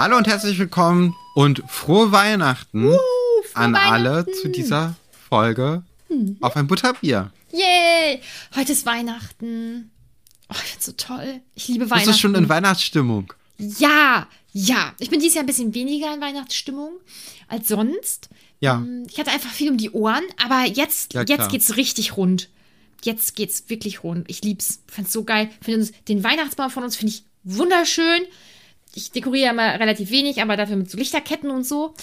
Hallo und herzlich willkommen und frohe Weihnachten Uh, frohe an alle Weihnachten. zu dieser Folge auf ein Butterbier. Yay! Heute ist Weihnachten. Oh, ich find's so toll. Ich liebe Bist Weihnachten. du schon in Weihnachtsstimmung? ja, ja. Ich bin dieses Jahr ein bisschen weniger in Weihnachtsstimmung als sonst. Ja. Ähm, Ich hatte einfach viel um die Ohren, aber jetzt, Ja, klar. jetzt geht's richtig rund. Jetzt geht's wirklich rund. Ich lieb's. Ich find's so geil. Find uns, den Weihnachtsbaum von uns finde ich wunderschön. Ich dekoriere ja mal relativ wenig, aber dafür mit so Lichterketten und so.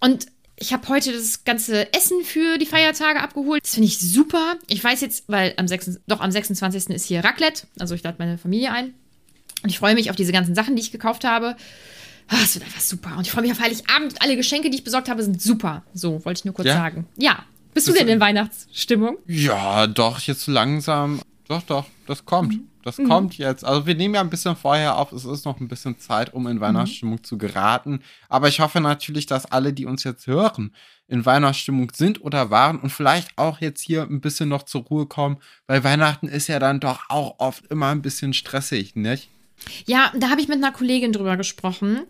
Und ich habe heute das ganze Essen für die Feiertage abgeholt. Das finde ich super. Ich weiß jetzt, weil am 6, doch am 26. ist hier Raclette. Also ich lade meine Familie ein. Und ich freue mich auf diese ganzen Sachen, die ich gekauft habe. Ah, Es wird einfach super. Und ich freue mich auf Heiligabend. Alle Geschenke, die ich besorgt habe, sind super. So, wollte ich nur kurz Ja? sagen. Ja. Bist du denn in Weihnachtsstimmung? Ja, doch, jetzt langsam. Doch, doch, das kommt. Mhm. Das kommt jetzt. Also wir nehmen ja ein bisschen vorher auf. Es ist noch ein bisschen Zeit, um in Weihnachtsstimmung zu geraten. Aber ich hoffe natürlich, dass alle, die uns jetzt hören, in Weihnachtsstimmung sind oder waren und vielleicht auch jetzt hier ein bisschen noch zur Ruhe kommen, weil Weihnachten ist ja dann doch auch oft immer ein bisschen stressig, nicht? Ja, da habe ich mit einer Kollegin drüber gesprochen.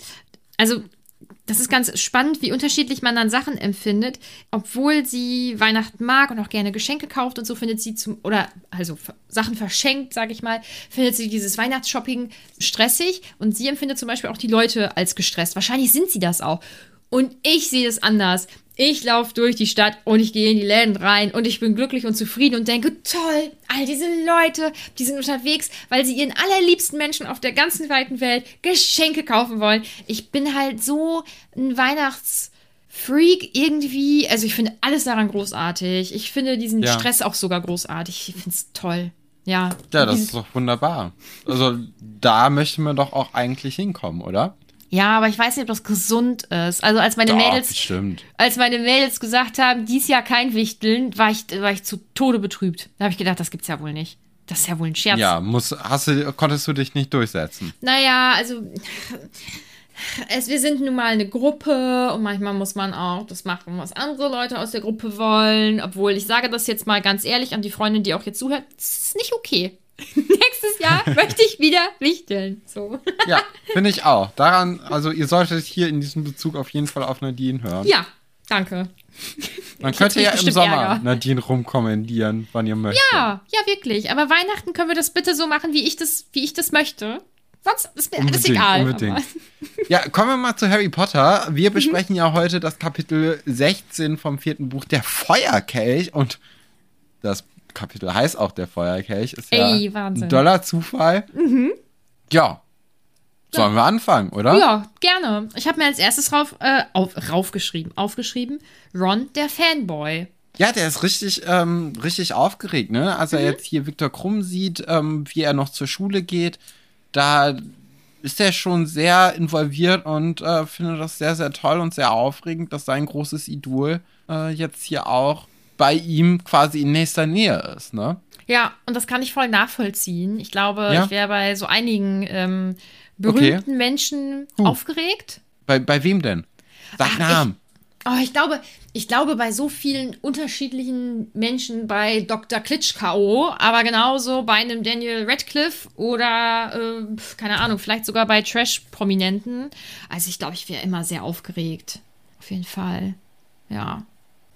Also, das ist ganz spannend, wie unterschiedlich man dann Sachen empfindet. Obwohl sie Weihnachten mag und auch gerne Geschenke kauft und so findet sie zum, oder also Sachen verschenkt, sage ich mal, findet sie dieses Weihnachtsshopping stressig und sie empfindet zum Beispiel auch die Leute als gestresst. Wahrscheinlich sind sie das auch. Und ich sehe es anders. Ich laufe durch die Stadt und ich gehe in die Läden rein und ich bin glücklich und zufrieden und denke, toll, all diese Leute, die sind unterwegs, weil sie ihren allerliebsten Menschen auf der ganzen weiten Welt Geschenke kaufen wollen. Ich bin halt so ein Weihnachtsfreak irgendwie. Also ich finde alles daran großartig. Ich finde diesen Ja. Stress auch sogar großartig. Ich finde es toll. Ja. Ja, das ist doch wunderbar. Also da möchte man doch auch eigentlich hinkommen, oder? Ja, aber ich weiß nicht, ob das gesund ist. Also als meine Doch, Mädels bestimmt. als meine Mädels gesagt haben, dies Jahr kein Wichteln, war ich, war ich zu Tode betrübt. Da habe ich gedacht, das gibt's ja wohl nicht. Das ist ja wohl ein Scherz. Ja, muss, hast du, konntest du dich nicht durchsetzen. Naja, also es, wir sind nun mal eine Gruppe und manchmal muss man auch das machen, was andere Leute aus der Gruppe wollen. Obwohl, ich sage das jetzt mal ganz ehrlich an die Freundin, die auch jetzt zuhört, das ist nicht okay. Nächstes Jahr möchte ich wieder wichteln. So. Ja, finde ich auch. Daran, also ihr solltet hier in diesem Bezug auf jeden Fall auf Nadine hören. Ja, danke. Man ich könnte ja im Sommer Ärger. Nadine rumkommandieren, wann ihr möchtet. Ja, ja, wirklich. Aber Weihnachten können wir das bitte so machen, wie ich das, wie ich das möchte. Sonst ist mir alles egal. unbedingt. Ja, kommen wir mal zu Harry Potter. Wir besprechen ja heute das Kapitel 16 vom vierten Buch, der Feuerkelch. Und das Kapitel heißt auch der Feuerkelch. Ist ja Ey, Wahnsinn. ein doller Zufall. Ja. Sollen wir anfangen, oder? Ja, gerne. Ich habe mir als erstes rauf, äh, auf, raufgeschrieben, aufgeschrieben, Ron, der Fanboy. Ja, der ist richtig, ähm, richtig aufgeregt, ne? Als er Mhm. jetzt hier Viktor Krumm sieht, ähm, wie er noch zur Schule geht, da ist er schon sehr involviert und äh, findet das sehr, sehr toll und sehr aufregend, dass sein großes Idol äh, jetzt hier auch bei ihm quasi in nächster Nähe ist, ne? Ja, und das kann ich voll nachvollziehen. Ich glaube, Ja? ich wäre bei so einigen ähm, berühmten Menschen Huh. aufgeregt. Bei, bei wem denn? Sag Ach, Namen. Oh, ich glaube, ich glaube bei so vielen unterschiedlichen Menschen bei Dr. Klitschko, aber genauso bei einem Daniel Radcliffe oder, äh, keine Ahnung, vielleicht sogar bei Trash-Prominenten. Also ich glaube, ich wäre immer sehr aufgeregt. Auf jeden Fall. Ja.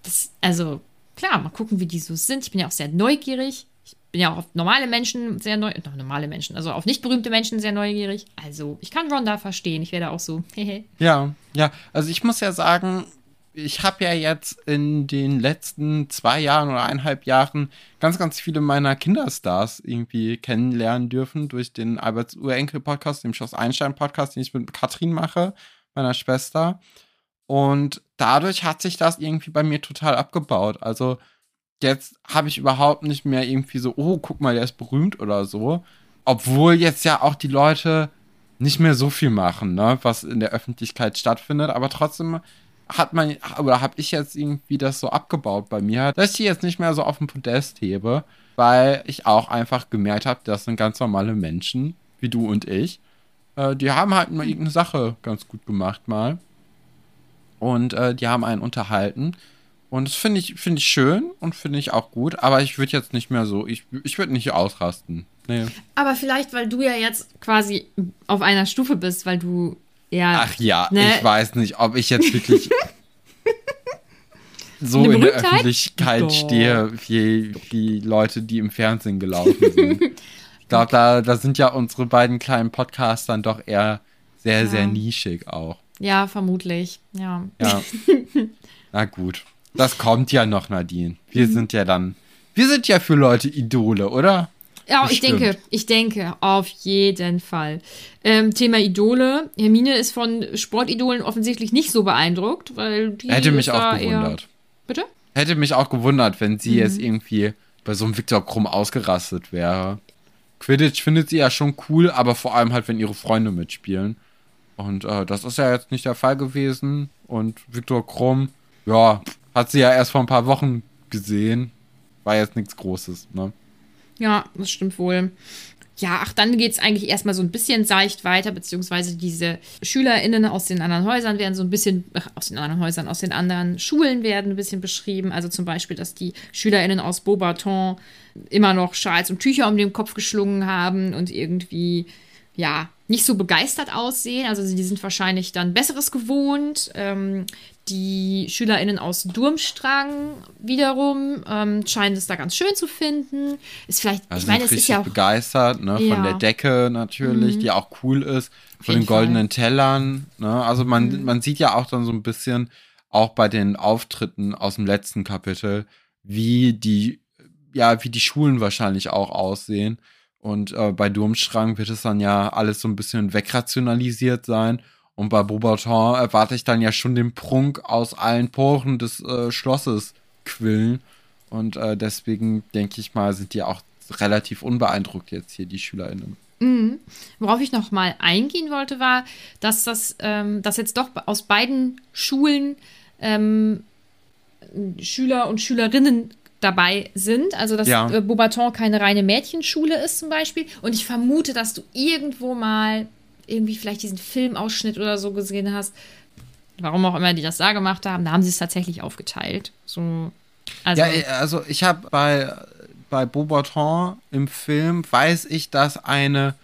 Das, also, klar, mal gucken, wie die so sind. Ich bin ja auch sehr neugierig. Ich bin ja auch auf normale Menschen sehr neu, äh, normale Menschen, also auf nicht berühmte Menschen sehr neugierig. Also, ich kann Ron da verstehen. Ich werde auch so. Ja, ja. Also ich muss ja sagen, ich habe ja jetzt in den letzten zwei Jahren oder eineinhalb Jahren ganz, ganz viele meiner Kinderstars irgendwie kennenlernen dürfen durch den Alberts Urenkel-Podcast, dem Schloss Einstein-Podcast, den ich mit Katrin mache, meiner Schwester. Und dadurch hat sich das irgendwie bei mir total abgebaut. Also jetzt habe ich überhaupt nicht mehr irgendwie so, oh, guck mal, der ist berühmt oder so. Obwohl jetzt ja auch die Leute nicht mehr so viel machen, ne, was in der Öffentlichkeit stattfindet, aber trotzdem hat man oder habe ich jetzt irgendwie das so abgebaut bei mir, dass ich die jetzt nicht mehr so auf den Podest hebe, weil ich auch einfach gemerkt habe, das sind ganz normale Menschen, wie du und ich. Äh, die haben halt mal irgendeine Sache ganz gut gemacht mal. Und äh, die haben einen unterhalten. Und das finde ich, finde ich schön und finde ich auch gut, aber ich würde jetzt nicht mehr so, ich, ich würde nicht ausrasten. Nee. Aber vielleicht, weil du ja jetzt quasi auf einer Stufe bist, weil du Ja. Ach ja, Ne? ich weiß nicht, ob ich jetzt wirklich so in der? Öffentlichkeit Doch. stehe, wie die Leute, die im Fernsehen gelaufen sind. ich glaube, da, da sind ja unsere beiden kleinen Podcasts dann doch eher sehr, sehr nischig auch. Ja, vermutlich. Ja. Ja. Na gut. Das kommt ja noch, Nadine. Wir Mhm. sind ja dann. Wir sind ja für Leute Idole, oder? Ja, ich Bestimmt. denke, ich denke, auf jeden Fall. Ähm, Thema Idole. Hermine ist von Sportidolen offensichtlich nicht so beeindruckt, weil die Hätte mich auch gewundert. Bitte? Hätte mich auch gewundert, wenn sie Mhm. jetzt irgendwie bei so einem Viktor Krumm ausgerastet wäre. Quidditch findet sie ja schon cool, aber vor allem halt, wenn ihre Freunde mitspielen. Und äh, das ist ja jetzt nicht der Fall gewesen. Und Viktor Krumm, ja, hat sie ja erst vor ein paar Wochen gesehen. War jetzt nichts Großes, ne? Ja, das stimmt wohl. Ja, ach, dann geht es eigentlich erstmal so ein bisschen seicht weiter, beziehungsweise diese SchülerInnen aus den anderen Häusern werden so ein bisschen, ach, aus den anderen Häusern, aus den anderen Schulen werden ein bisschen beschrieben. Also zum Beispiel, dass die SchülerInnen aus Beaubaton immer noch Schals und Tücher um den Kopf geschlungen haben und irgendwie, ja, nicht so begeistert aussehen. Also die sind wahrscheinlich dann Besseres gewohnt. Ähm, die SchülerInnen aus Durmstrang wiederum ähm, scheinen es da ganz schön zu finden. Ist vielleicht, Also ich meine, es ist ja auch begeistert, ne? Von Ja. Mhm. der Decke natürlich, die auch cool ist. Von den goldenen Tellern, ne? Also man, Mhm. man sieht ja auch dann so ein bisschen, auch bei den Auftritten aus dem letzten Kapitel, wie die, ja, wie die Schulen wahrscheinlich auch aussehen. Und äh, bei Durmstrang wird es dann ja alles so ein bisschen wegrationalisiert sein. Und bei Beaubaton erwarte ich dann ja schon den Prunk aus allen Poren des äh, Schlosses quillen. Und äh, deswegen denke ich mal, sind die auch relativ unbeeindruckt jetzt hier, die SchülerInnen. Worauf ich noch mal eingehen wollte, war, dass das, ähm, dass jetzt doch aus beiden Schulen ähm, Schüler und Schülerinnen dabei sind. Also dass Ja. äh, Beaubaton keine reine Mädchenschule ist zum Beispiel. Und ich vermute, dass du irgendwo mal irgendwie vielleicht diesen Filmausschnitt oder so gesehen hast. Warum auch immer die das da gemacht haben, da haben sie es tatsächlich aufgeteilt. So, also Ja, äh, also ich habe bei, bei Beaubaton im Film, weiß ich, dass eine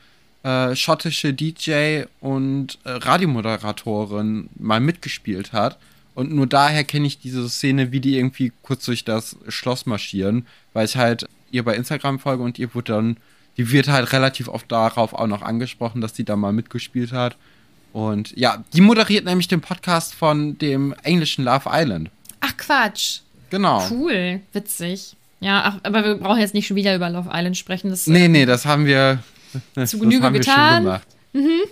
äh, schottische DJ und äh, Radiomoderatorin mal mitgespielt hat. Und nur daher kenne ich diese Szene, wie die irgendwie kurz durch das Schloss marschieren, weil ich halt ihr bei Instagram folge und ihr wurde dann, die wird halt relativ oft darauf auch noch angesprochen, dass die da mal mitgespielt hat. Und ja, die moderiert nämlich den Podcast von dem englischen Love Island. ach Quatsch. Genau. Cool, witzig. Ja, ach, aber wir brauchen jetzt nicht schon wieder über Love Island sprechen. Das, Nee, nee, das haben wir Zu Genüge getan. gemacht.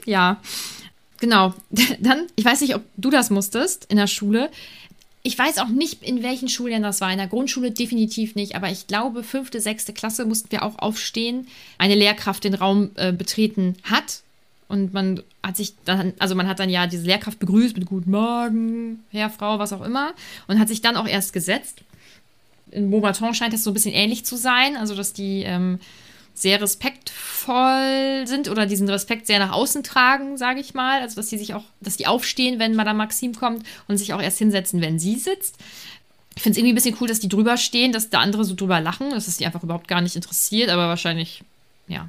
Ja, genau. Dann, ich weiß nicht, ob du das musstest in der Schule. Ich weiß auch nicht, in welchen Schulen das war. In der Grundschule definitiv nicht, aber ich glaube, fünfte, sechste Klasse mussten wir auch aufstehen. Eine Lehrkraft den Raum äh, betreten hat. Und man hat sich dann, also man hat dann ja diese Lehrkraft begrüßt mit Guten Morgen, Herr, Frau, was auch immer. Und hat sich dann auch erst gesetzt. In Beaubaton scheint das so ein bisschen ähnlich zu sein. Also, dass die ähm, sehr respektvoll sind oder diesen Respekt sehr nach außen tragen, sage ich mal. Also, dass die sich auch, dass die aufstehen, wenn Madame Maxim kommt und sich auch erst hinsetzen, wenn sie sitzt. Ich finde es irgendwie ein bisschen cool, dass die drüber stehen, dass da andere so drüber lachen, dass es die einfach überhaupt gar nicht interessiert, aber wahrscheinlich, ja.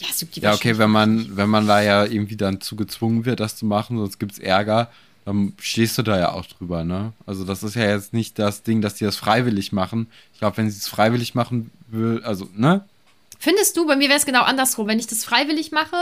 Ja, es juckt die Ja, okay, wenn man, wenn man da ja irgendwie dann zu gezwungen wird, das zu machen, sonst gibt's Ärger, dann stehst du da ja auch drüber, ne? Also das ist ja jetzt nicht das Ding, dass die das freiwillig machen. Ich glaube, wenn sie es freiwillig machen will, also, ne? Findest du, bei mir wäre es genau andersrum. Wenn ich das freiwillig mache,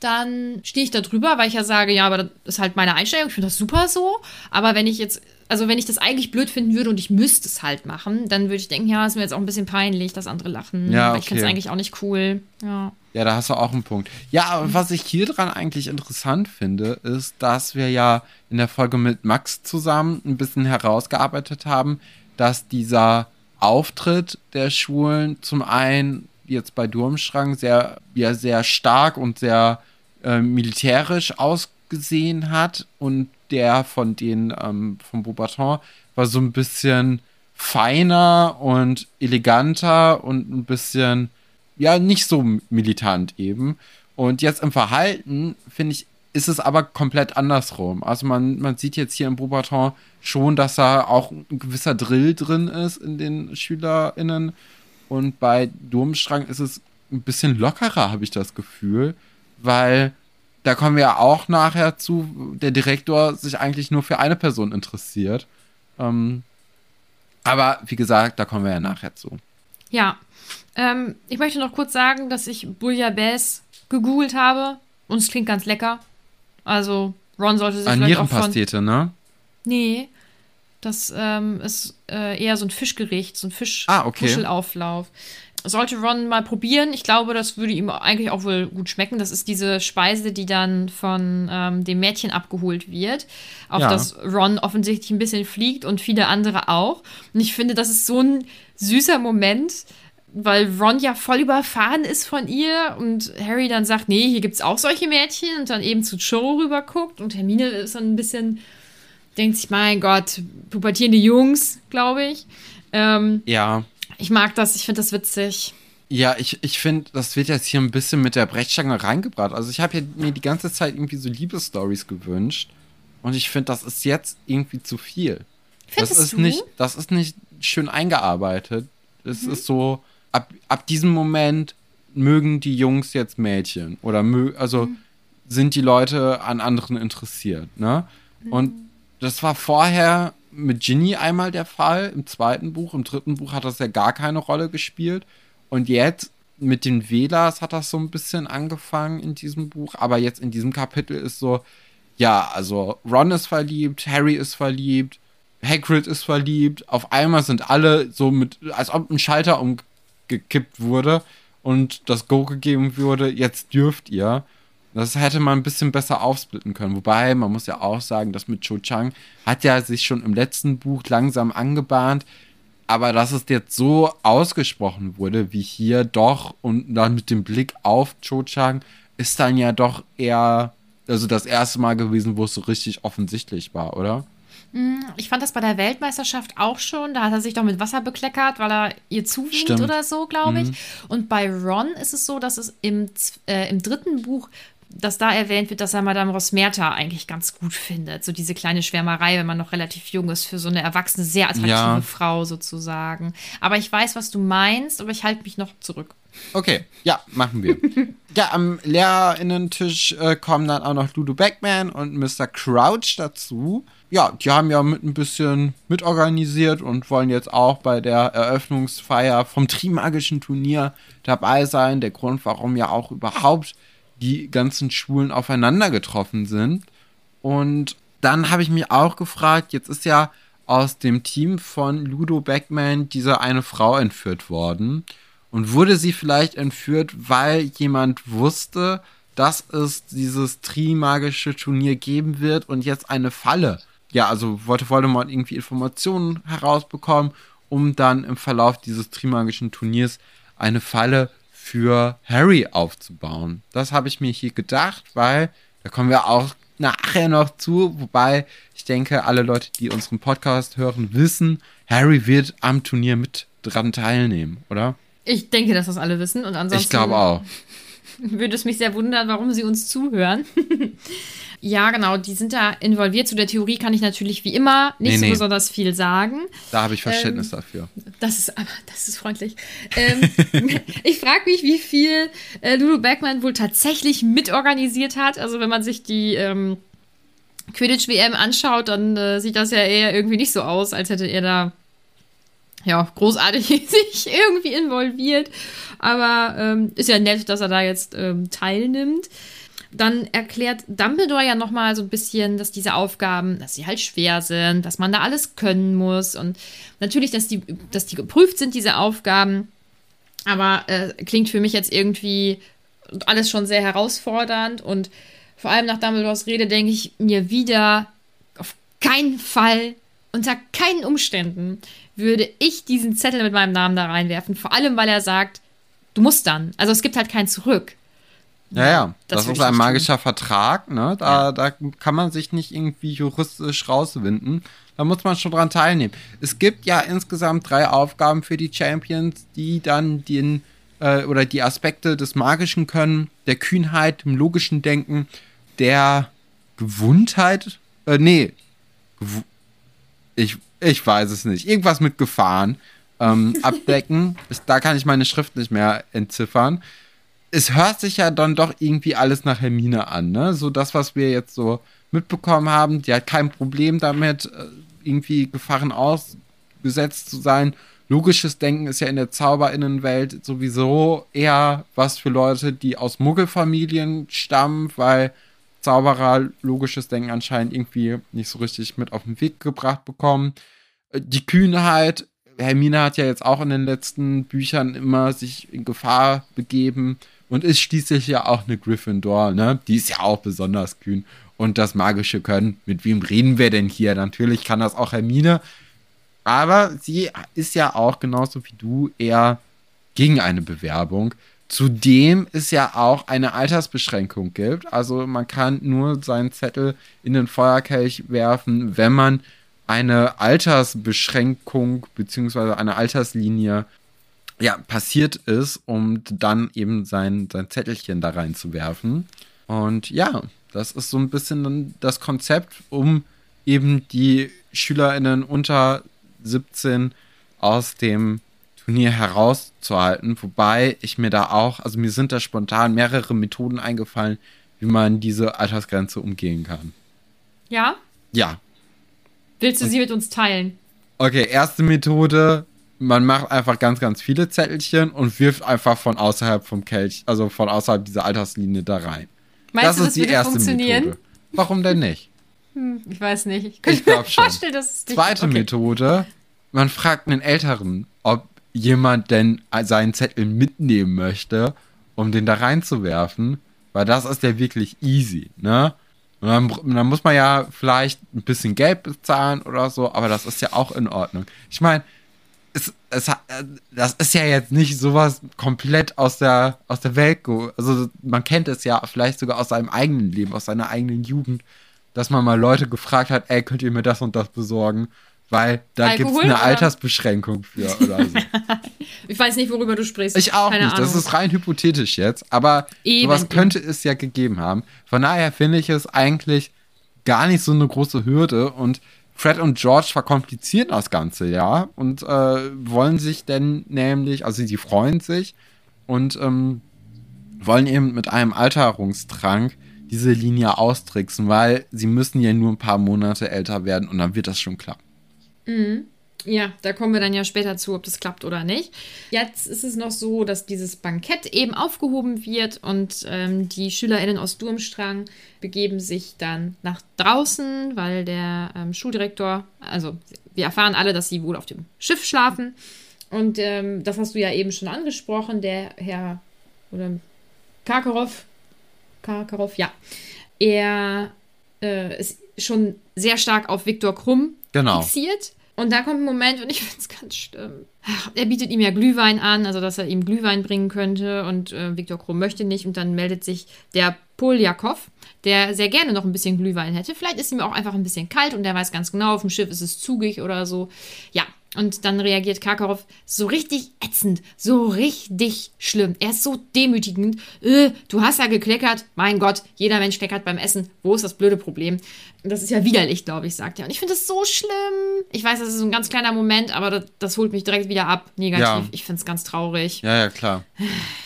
dann stehe ich da drüber, weil ich ja sage, ja, aber das ist halt meine Einstellung, ich finde das super so. Aber wenn ich jetzt, also wenn ich das eigentlich blöd finden würde und ich müsste es halt machen, dann würde ich denken, ja, ist mir jetzt auch ein bisschen peinlich, dass andere lachen. Ja, weil Ich finde es okay. eigentlich auch nicht cool. Ja. Ja, da hast du auch einen Punkt. Ja, aber was ich hier dran eigentlich interessant finde, ist, dass wir ja in der Folge mit Max zusammen ein bisschen herausgearbeitet haben, dass dieser Auftritt der Schulen zum einen jetzt bei Durmstrang sehr, ja, sehr stark und sehr äh, militärisch ausgesehen hat und der von den ähm, von Beaubaton war so ein bisschen feiner und eleganter und ein bisschen ja nicht so militant eben. Und jetzt im Verhalten, finde ich, ist es aber komplett andersrum. Also man, man sieht jetzt hier im Beaubaton schon, dass da auch ein gewisser Drill drin ist in den SchülerInnen. Und bei Durmstrang ist es ein bisschen lockerer, habe ich das Gefühl, weil da kommen wir ja auch nachher zu, der Direktor sich eigentlich nur für eine Person interessiert. Ähm, aber wie gesagt, da kommen wir ja nachher zu. Ja. Ähm, ich möchte noch kurz sagen, dass ich Bouillabaisse gegoogelt habe und es klingt ganz lecker. Also Ron sollte sich Eine vielleicht auch von... Nierenpastete, ne? Nee, das ähm, ist äh, eher so ein Fischgericht, so ein Ah, okay. Fischmuschelauflauf. Sollte Ron mal probieren. Ich glaube, das würde ihm eigentlich auch wohl gut schmecken. Das ist diese Speise, die dann von ähm, dem Mädchen abgeholt wird, auf Ja. das Ron offensichtlich ein bisschen fliegt und viele andere auch. Und ich finde, das ist so ein süßer Moment, weil Ron ja voll überfahren ist von ihr und Harry dann sagt, nee, hier gibt's auch solche Mädchen und dann eben zu Joe rüber guckt und Hermine ist dann ein bisschen, denkt sich, mein Gott, pubertierende Jungs, glaube ich. Ähm, Ja. ich mag das, ich finde das witzig. Ja, ich, ich finde, das wird jetzt hier ein bisschen mit der Brechstange reingebracht. Also ich habe ja mir die ganze Zeit irgendwie so Liebesstories gewünscht. Und ich finde, das ist jetzt irgendwie zu viel. Findest das ist du? nicht, das ist nicht schön eingearbeitet. Es Mhm. ist so, ab, ab diesem Moment mögen die Jungs jetzt Mädchen. Oder mö also Mhm. sind die Leute an anderen interessiert, ne? Und das war vorher mit Ginny einmal der Fall, im zweiten Buch. Im dritten Buch hat das ja gar keine Rolle gespielt. Und jetzt mit den Velas hat das so ein bisschen angefangen in diesem Buch. Aber jetzt in diesem Kapitel ist so, ja, also Ron ist verliebt, Harry ist verliebt, Hagrid ist verliebt. Auf einmal sind alle so mit, als ob ein Schalter umgekippt wurde und das Go gegeben wurde, jetzt dürft ihr. Das hätte man ein bisschen besser aufsplitten können. Wobei, man muss ja auch sagen, das mit Cho Chang hat ja sich schon im letzten Buch langsam angebahnt. Aber dass es jetzt so ausgesprochen wurde, wie hier doch, und dann mit dem Blick auf Cho Chang, ist dann ja doch eher, also das erste Mal gewesen, wo es so richtig offensichtlich war, oder? Ich fand das bei der Weltmeisterschaft auch schon. Da hat er sich doch mit Wasser bekleckert, weil er ihr zuwinkt Stimmt. oder so, glaube ich. Und bei Ron ist es so, dass es im, äh, im dritten Buch, dass da erwähnt wird, dass er Madame Rosmerta eigentlich ganz gut findet. So diese kleine Schwärmerei, wenn man noch relativ jung ist, für so eine erwachsene, sehr attraktive Ja. Frau sozusagen. Aber ich weiß, was du meinst, aber ich halte mich noch zurück. Okay, ja, machen wir. ja, am Lehrerinnentisch äh, kommen dann auch noch Ludo Beckman und Mr. Crouch dazu. Ja, die haben ja mit ein bisschen mitorganisiert und wollen jetzt auch bei der Eröffnungsfeier vom Trimagischen Turnier dabei sein. Der Grund, warum ja auch überhaupt die ganzen Schulen aufeinander getroffen sind. Und dann habe ich mich auch gefragt, jetzt ist ja aus dem Team von Ludo Beckman diese eine Frau entführt worden. Und wurde sie vielleicht entführt, weil jemand wusste, dass es dieses Trimagische Turnier geben wird und jetzt eine Falle. Ja, also wollte Voldemort irgendwie Informationen herausbekommen, um dann im Verlauf dieses Trimagischen Turniers eine Falle für Harry aufzubauen. Das habe ich mir hier gedacht, weil da kommen wir auch nachher noch zu, wobei ich denke, alle Leute, die unseren Podcast hören, wissen, Harry wird am Turnier mit dran teilnehmen, oder? Ich denke, dass das alle wissen. Und ansonsten Ich glaube auch. würde es mich sehr wundern, warum sie uns zuhören. ja, genau, die sind da involviert. Zu der Theorie kann ich natürlich wie immer nicht Nee, so nee. besonders viel sagen. Da habe ich Verständnis Ähm, dafür. Das ist aber, das ist freundlich. Ähm, ich frage mich, wie viel äh, Ludo Beckmann wohl tatsächlich mitorganisiert hat. Also wenn man sich die ähm, Quidditch-WM anschaut, dann äh, sieht das ja eher irgendwie nicht so aus, als hätte er da ja, großartig sich irgendwie involviert. Aber ähm, ist ja nett, dass er da jetzt ähm, teilnimmt. Dann erklärt Dumbledore ja nochmal so ein bisschen, dass diese Aufgaben, dass sie halt schwer sind, dass man da alles können muss und natürlich, dass die, dass die geprüft sind, diese Aufgaben. Aber äh, klingt für mich jetzt irgendwie alles schon sehr herausfordernd und vor allem nach Dumbledores Rede denke ich mir wieder, auf keinen Fall, unter keinen Umständen würde ich diesen Zettel mit meinem Namen da reinwerfen. Vor allem, weil er sagt, du musst dann. Also es gibt halt kein Zurück. Ja, ja, das das, ist ein magischer Vertrag, ne? Da, da kann man sich nicht irgendwie juristisch rauswinden. Da muss man schon dran teilnehmen. Es gibt ja insgesamt drei Aufgaben für die Champions, die dann den äh, oder die Aspekte des Magischen können, der Kühnheit, dem logischen Denken, der Gewundheit, äh, nee, Gew ich, ich weiß es nicht. Irgendwas mit Gefahren ähm, abdecken. Da kann ich meine Schrift nicht mehr entziffern. Es hört sich ja dann doch irgendwie alles nach Hermine an, ne? So das, was wir jetzt so mitbekommen haben, die hat kein Problem damit, äh, irgendwie Gefahren ausgesetzt zu sein. Logisches Denken ist ja in der Zauberinnenwelt sowieso eher was für Leute, die aus Muggelfamilien stammen, weil Zauberer logisches Denken anscheinend irgendwie nicht so richtig mit auf den Weg gebracht bekommen. Äh, die Kühnheit, Hermine hat ja jetzt auch in den letzten Büchern immer sich in Gefahr begeben und ist schließlich ja auch eine Gryffindor, ne? Die ist ja auch besonders kühn. Und das magische Können, mit wem reden wir denn hier? Natürlich kann das auch Hermine, aber sie ist ja auch genauso wie du eher gegen eine Bewerbung. Zudem ist ja auch eine Altersbeschränkung gibt. Also man kann nur seinen Zettel in den Feuerkelch werfen, wenn man eine Altersbeschränkung bzw. eine Alterslinie ja, passiert ist, um dann eben sein, sein Zettelchen da reinzuwerfen. Und ja, das ist so ein bisschen das Konzept, um eben die SchülerInnen unter 17 aus dem Turnier herauszuhalten. Wobei ich mir da auch, also mir sind da spontan mehrere Methoden eingefallen, wie man diese Altersgrenze umgehen kann. Ja? Ja. Willst du sie mit uns teilen? Okay, erste Methode, man macht einfach ganz, ganz viele Zettelchen und wirft einfach von außerhalb vom Kelch, also von außerhalb dieser Alterslinie da rein. Meinst das du, das ist die erste funktionieren? Methode. Warum denn nicht? Hm, ich weiß nicht. Ich, ich glaube schon. Vorstellen, dass es Zweite okay. Methode, man fragt einen Älteren, ob jemand denn seinen Zettel mitnehmen möchte, um den da reinzuwerfen, weil das ist ja wirklich easy, ne? Und dann, dann, muss man ja vielleicht ein bisschen Geld bezahlen oder so, aber das ist ja auch in Ordnung. Ich meine, es, es, das ist ja jetzt nicht sowas komplett aus der, aus der Welt. Also man kennt es ja vielleicht sogar aus seinem eigenen Leben, aus seiner eigenen Jugend, dass man mal Leute gefragt hat, ey, könnt ihr mir das und das besorgen? Weil da gibt es eine oder? Altersbeschränkung für oder so. ich weiß nicht, worüber du sprichst. Ich auch Keine nicht. Ahnung. Das ist rein hypothetisch jetzt. Aber Eben. sowas könnte es ja gegeben haben. Von daher finde ich es eigentlich gar nicht so eine große Hürde. Und Fred und George verkomplizieren das Ganze ja. Und äh, wollen sich denn nämlich, also sie freuen sich und ähm, wollen eben mit einem Alterungstrank diese Linie austricksen, weil sie müssen ja nur ein paar Monate älter werden und dann wird das schon klappen. Mhm. Ja, da kommen wir dann ja später zu, ob das klappt oder nicht. Jetzt ist es noch so, dass dieses Bankett eben aufgehoben wird und ähm, die SchülerInnen aus Durmstrang begeben sich dann nach draußen, weil der ähm, Schuldirektor, also wir erfahren alle, dass sie wohl auf dem Schiff schlafen. Und ähm, das hast du ja eben schon angesprochen, der Herr oder Karkarow, Karkarow, ja, er äh, ist schon sehr stark auf Viktor Krumm genau. fixiert. Und da kommt ein Moment, und ich finde es ganz schlimm. Er bietet ihm ja Glühwein an, also dass er ihm Glühwein bringen könnte und äh, Viktor Krumm möchte nicht. Und dann meldet sich der Poljakov, der sehr gerne noch ein bisschen Glühwein hätte. Vielleicht ist ihm auch einfach ein bisschen kalt und der weiß ganz genau, auf dem Schiff ist es zugig oder so. Ja, und dann reagiert Karkarow so richtig ätzend, so richtig schlimm. Er ist so demütigend. Äh, du hast ja gekleckert. Mein Gott, jeder Mensch kleckert beim Essen. Wo ist das blöde Problem? Das ist ja widerlich, glaube ich, sagt er. Und ich finde das so schlimm. Ich weiß, das ist ein ganz kleiner Moment, aber das, das holt mich direkt wieder ab. Negativ. Ja. Ich finde es ganz traurig. Ja, ja, klar.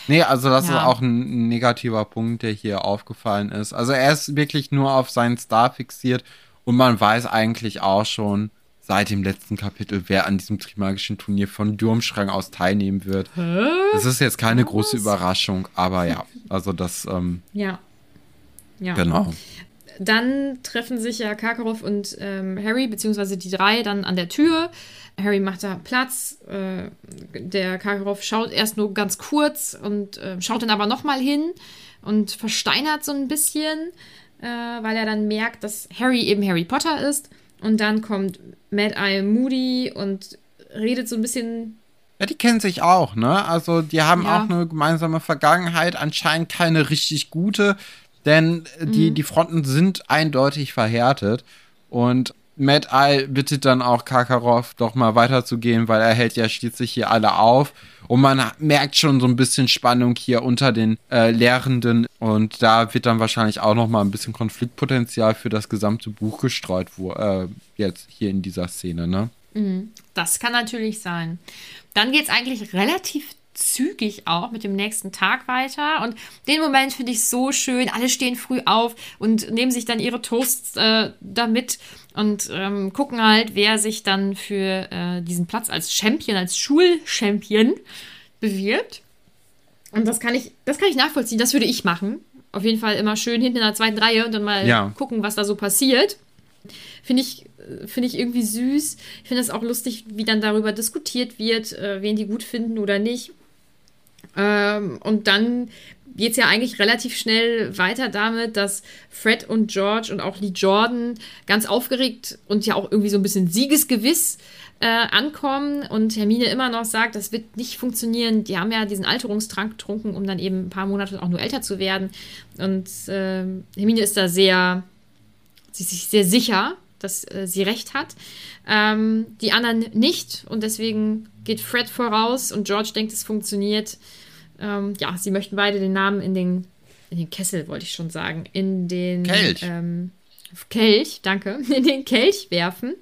Nee, also das ja. ist auch ein negativer Punkt, der hier aufgefallen ist. Also er ist wirklich nur auf seinen Star fixiert und man weiß eigentlich auch schon, seit dem letzten Kapitel, wer an diesem Trimagischen Turnier von Durmstrang aus teilnehmen wird. Hä? Das ist jetzt keine Was? große Überraschung, aber ja, also das. Ähm, ja. Ja. Genau. Dann treffen sich ja Karkaroff und ähm, Harry, beziehungsweise die drei, dann an der Tür. Harry macht da Platz. Äh, der Karkaroff schaut erst nur ganz kurz und äh, schaut dann aber nochmal hin und versteinert so ein bisschen, äh, weil er dann merkt, dass Harry eben Harry Potter ist. Und dann kommt Mad Eye Moody und redet so ein bisschen. Ja, die kennen sich auch, ne? Also die haben ja. auch eine gemeinsame Vergangenheit, anscheinend keine richtig gute, denn die, mhm. die Fronten sind eindeutig verhärtet. Und Mad Eye bittet dann auch Kakarov doch mal weiterzugehen, weil er hält ja schließlich hier alle auf. Und man merkt schon so ein bisschen Spannung hier unter den äh, Lehrenden. Und da wird dann wahrscheinlich auch noch mal ein bisschen Konfliktpotenzial für das gesamte Buch gestreut, wo, äh, jetzt hier in dieser Szene, ne? Mhm. Das kann natürlich sein. Dann geht es eigentlich relativ zügig auch mit dem nächsten Tag weiter. Und den Moment finde ich so schön. Alle stehen früh auf und nehmen sich dann ihre Toasts äh, damit und ähm, gucken halt, wer sich dann für äh, diesen Platz als Champion, als Schulchampion bewirbt. Und das kann ich, das kann ich nachvollziehen. Das würde ich machen. Auf jeden Fall immer schön hinten in der zweiten Reihe und dann mal Ja. gucken, was da so passiert. Finde ich, finde ich irgendwie süß. Ich finde es auch lustig, wie dann darüber diskutiert wird, äh, wen die gut finden oder nicht. Ähm, und dann geht es ja eigentlich relativ schnell weiter damit, dass Fred und George und auch Lee Jordan ganz aufgeregt und ja auch irgendwie so ein bisschen siegesgewiss äh, ankommen und Hermine immer noch sagt, das wird nicht funktionieren. Die haben ja diesen Alterungstrank getrunken, um dann eben ein paar Monate auch nur älter zu werden. Und äh, Hermine ist da sehr, sie ist sich sehr sicher, dass äh, sie recht hat. Ähm, die anderen nicht und deswegen geht Fred voraus und George denkt, es funktioniert. Ähm, ja, sie möchten beide den Namen in den, in den Kessel, wollte ich schon sagen, in den Kelch. Ähm, Kelch, danke, in den Kelch werfen.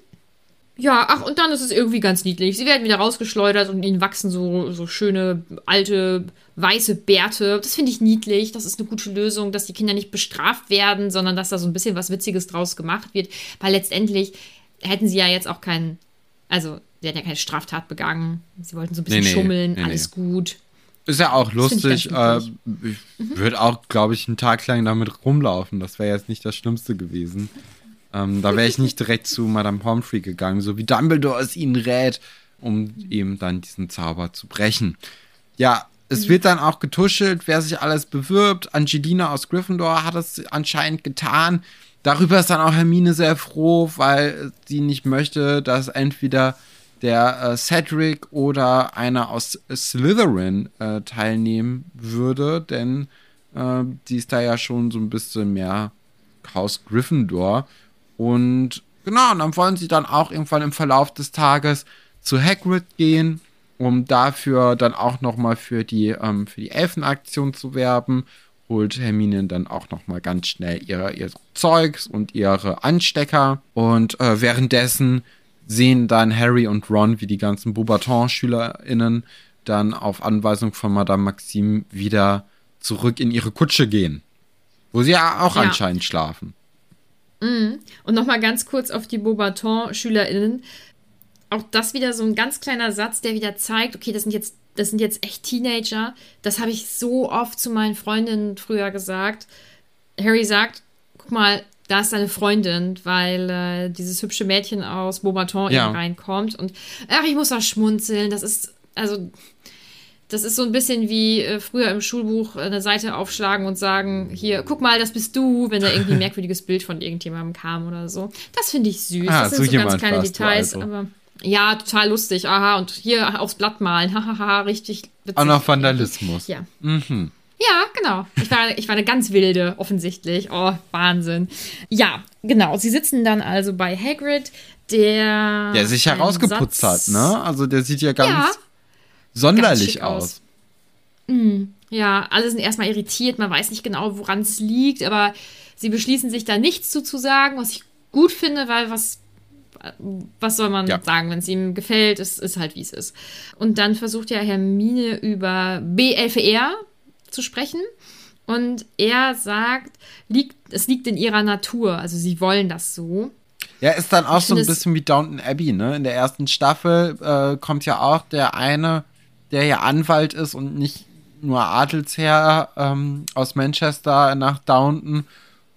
Ja, ach, und dann ist es irgendwie ganz niedlich. Sie werden wieder rausgeschleudert und ihnen wachsen so, so schöne, alte, weiße Bärte. Das finde ich niedlich. Das ist eine gute Lösung, dass die Kinder nicht bestraft werden, sondern dass da so ein bisschen was Witziges draus gemacht wird. Weil letztendlich hätten sie ja jetzt auch keinen, also, sie hätten ja keine Straftat begangen. Sie wollten so ein bisschen Nee, nee, schummeln, nee, alles gut. Ist ja auch ich lustig. ganz Äh, ich würde auch, glaube ich, einen Tag lang damit rumlaufen. Das wäre jetzt nicht das Schlimmste gewesen. Ähm, da wäre ich nicht direkt zu Madame Pomfrey gegangen, so wie Dumbledore es ihnen rät, um eben dann diesen Zauber zu brechen. Ja, es wird dann auch getuschelt, wer sich alles bewirbt. Angelina aus Gryffindor hat es anscheinend getan. Darüber ist dann auch Hermine sehr froh, weil sie nicht möchte, dass entweder der äh, Cedric oder einer aus Slytherin äh, teilnehmen würde, denn äh, die ist da ja schon so ein bisschen mehr Haus Gryffindor. Und genau, und dann wollen sie dann auch irgendwann im Verlauf des Tages zu Hagrid gehen, um dafür dann auch nochmal für die, ähm, für die Elfenaktion zu werben. Holt Hermine dann auch nochmal ganz schnell ihre, ihr Zeugs und ihre Anstecker. Und äh, währenddessen sehen dann Harry und Ron, wie die ganzen Beaubaton-SchülerInnen dann auf Anweisung von Madame Maxime wieder zurück in ihre Kutsche gehen. Wo sie ja auch Ja. anscheinend schlafen. Und nochmal ganz kurz auf die Beaubaton-SchülerInnen. Auch das wieder so ein ganz kleiner Satz, der wieder zeigt, okay, das sind jetzt, das sind jetzt echt Teenager. Das habe ich so oft zu meinen Freundinnen früher gesagt. Harry sagt, guck mal, da ist deine Freundin, weil äh, dieses hübsche Mädchen aus Beaubaton Ja. eben reinkommt. Und ach, ich muss da schmunzeln. Das ist, also, das ist so ein bisschen wie äh, früher im Schulbuch eine Seite aufschlagen und sagen, hier, guck mal, das bist du, wenn da irgendwie ein merkwürdiges Bild von irgendjemandem kam oder so. Das finde ich süß. Ah, das sind so ganz kleine Details, also. aber ja, total lustig. Aha, und hier aufs Blatt malen. Hahaha, richtig witzig. Auch noch Vandalismus. Ja. Mhm. Ja, genau. Ich war, ich war eine ganz wilde, offensichtlich. Oh, Wahnsinn. Ja, genau. Sie sitzen dann also bei Hagrid, der. Der sich herausgeputzt Satz- hat, ne? Also der sieht ja ganz Ja. sonderlich schick aus. aus. Ja, alle sind erstmal irritiert. Man weiß nicht genau, woran es liegt, aber sie beschließen sich da nichts zu, zu sagen, was ich gut finde, weil was. Was soll man Ja. sagen, wenn es ihm gefällt? Es ist halt, wie es ist. Und dann versucht ja Hermine über BLVR zu sprechen. Und er sagt, liegt, es liegt in ihrer Natur. Also sie wollen das so. Ja, ist dann auch Ich so ein bisschen wie Downton Abbey, ne? In der ersten Staffel äh, kommt ja auch der eine, der ja Anwalt ist und nicht nur Adelsherr ähm, aus Manchester nach Downton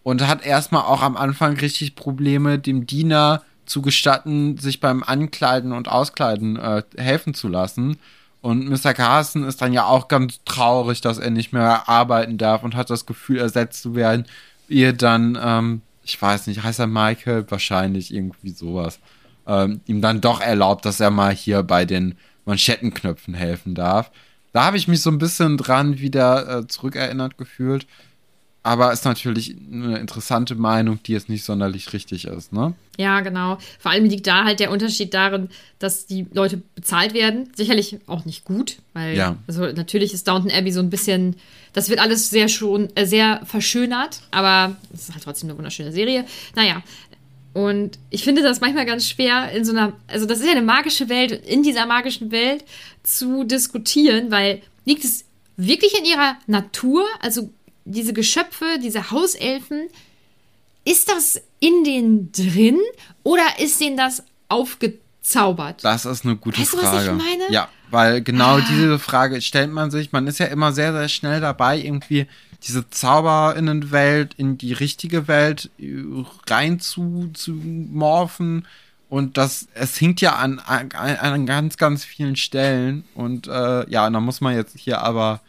und hat erstmal auch am Anfang richtig Probleme, dem Diener zu gestatten, sich beim Ankleiden und Auskleiden äh, helfen zu lassen. Und Mr. Carson ist dann ja auch ganz traurig, dass er nicht mehr arbeiten darf und hat das Gefühl, ersetzt zu werden, ihr dann, ähm, ich weiß nicht, heißt er Michael? Wahrscheinlich irgendwie sowas. Ähm, ihm dann doch erlaubt, dass er mal hier bei den Manschettenknöpfen helfen darf. Da habe ich mich so ein bisschen dran wieder äh, zurückerinnert gefühlt. Aber ist natürlich eine interessante Meinung, die jetzt nicht sonderlich richtig ist, ne? Ja, genau. Vor allem liegt da halt der Unterschied darin, dass die Leute bezahlt werden. Sicherlich auch nicht gut, weil Ja. also natürlich ist Downton Abbey so ein bisschen, das wird alles sehr schon, äh, sehr verschönert, aber es ist halt trotzdem eine wunderschöne Serie. Naja, Und ich finde das manchmal ganz schwer in so einer, also das ist ja eine magische Welt, in dieser magischen Welt zu diskutieren, weil liegt es wirklich in ihrer Natur, also diese Geschöpfe, diese Hauselfen, ist das in denen drin oder ist denen das aufgezaubert? Das ist eine gute Weißt du, was ich Frage. meine? Ja, weil genau Ah. diese Frage stellt man sich. Man ist ja immer sehr, sehr schnell dabei, irgendwie diese Zauberinnenwelt in die richtige Welt äh, rein zu, zu morphen. Und das, es hinkt ja an, an, an ganz, ganz vielen Stellen. Und äh, ja, da muss man jetzt hier aber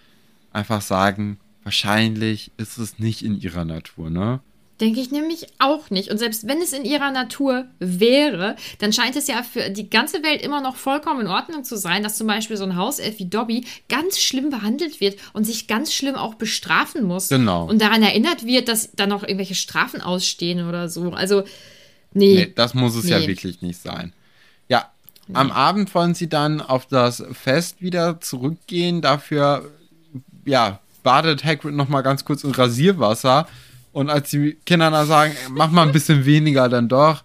einfach sagen, wahrscheinlich ist es nicht in ihrer Natur, ne? Denke ich nämlich auch nicht. Und selbst wenn es in ihrer Natur wäre, dann scheint es ja für die ganze Welt immer noch vollkommen in Ordnung zu sein, dass zum Beispiel so ein Hauself wie Dobby ganz schlimm behandelt wird und sich ganz schlimm auch bestrafen muss. Genau. Und daran erinnert wird, dass da noch irgendwelche Strafen ausstehen oder so. Also, nee. Nee, das muss es ja Nee. wirklich nicht sein. Ja, am Abend wollen sie dann auf das Fest wieder zurückgehen. Dafür, ja, badet Hagrid noch mal ganz kurz in Rasierwasser. Und als die Kinder dann sagen, mach mal ein bisschen weniger dann doch,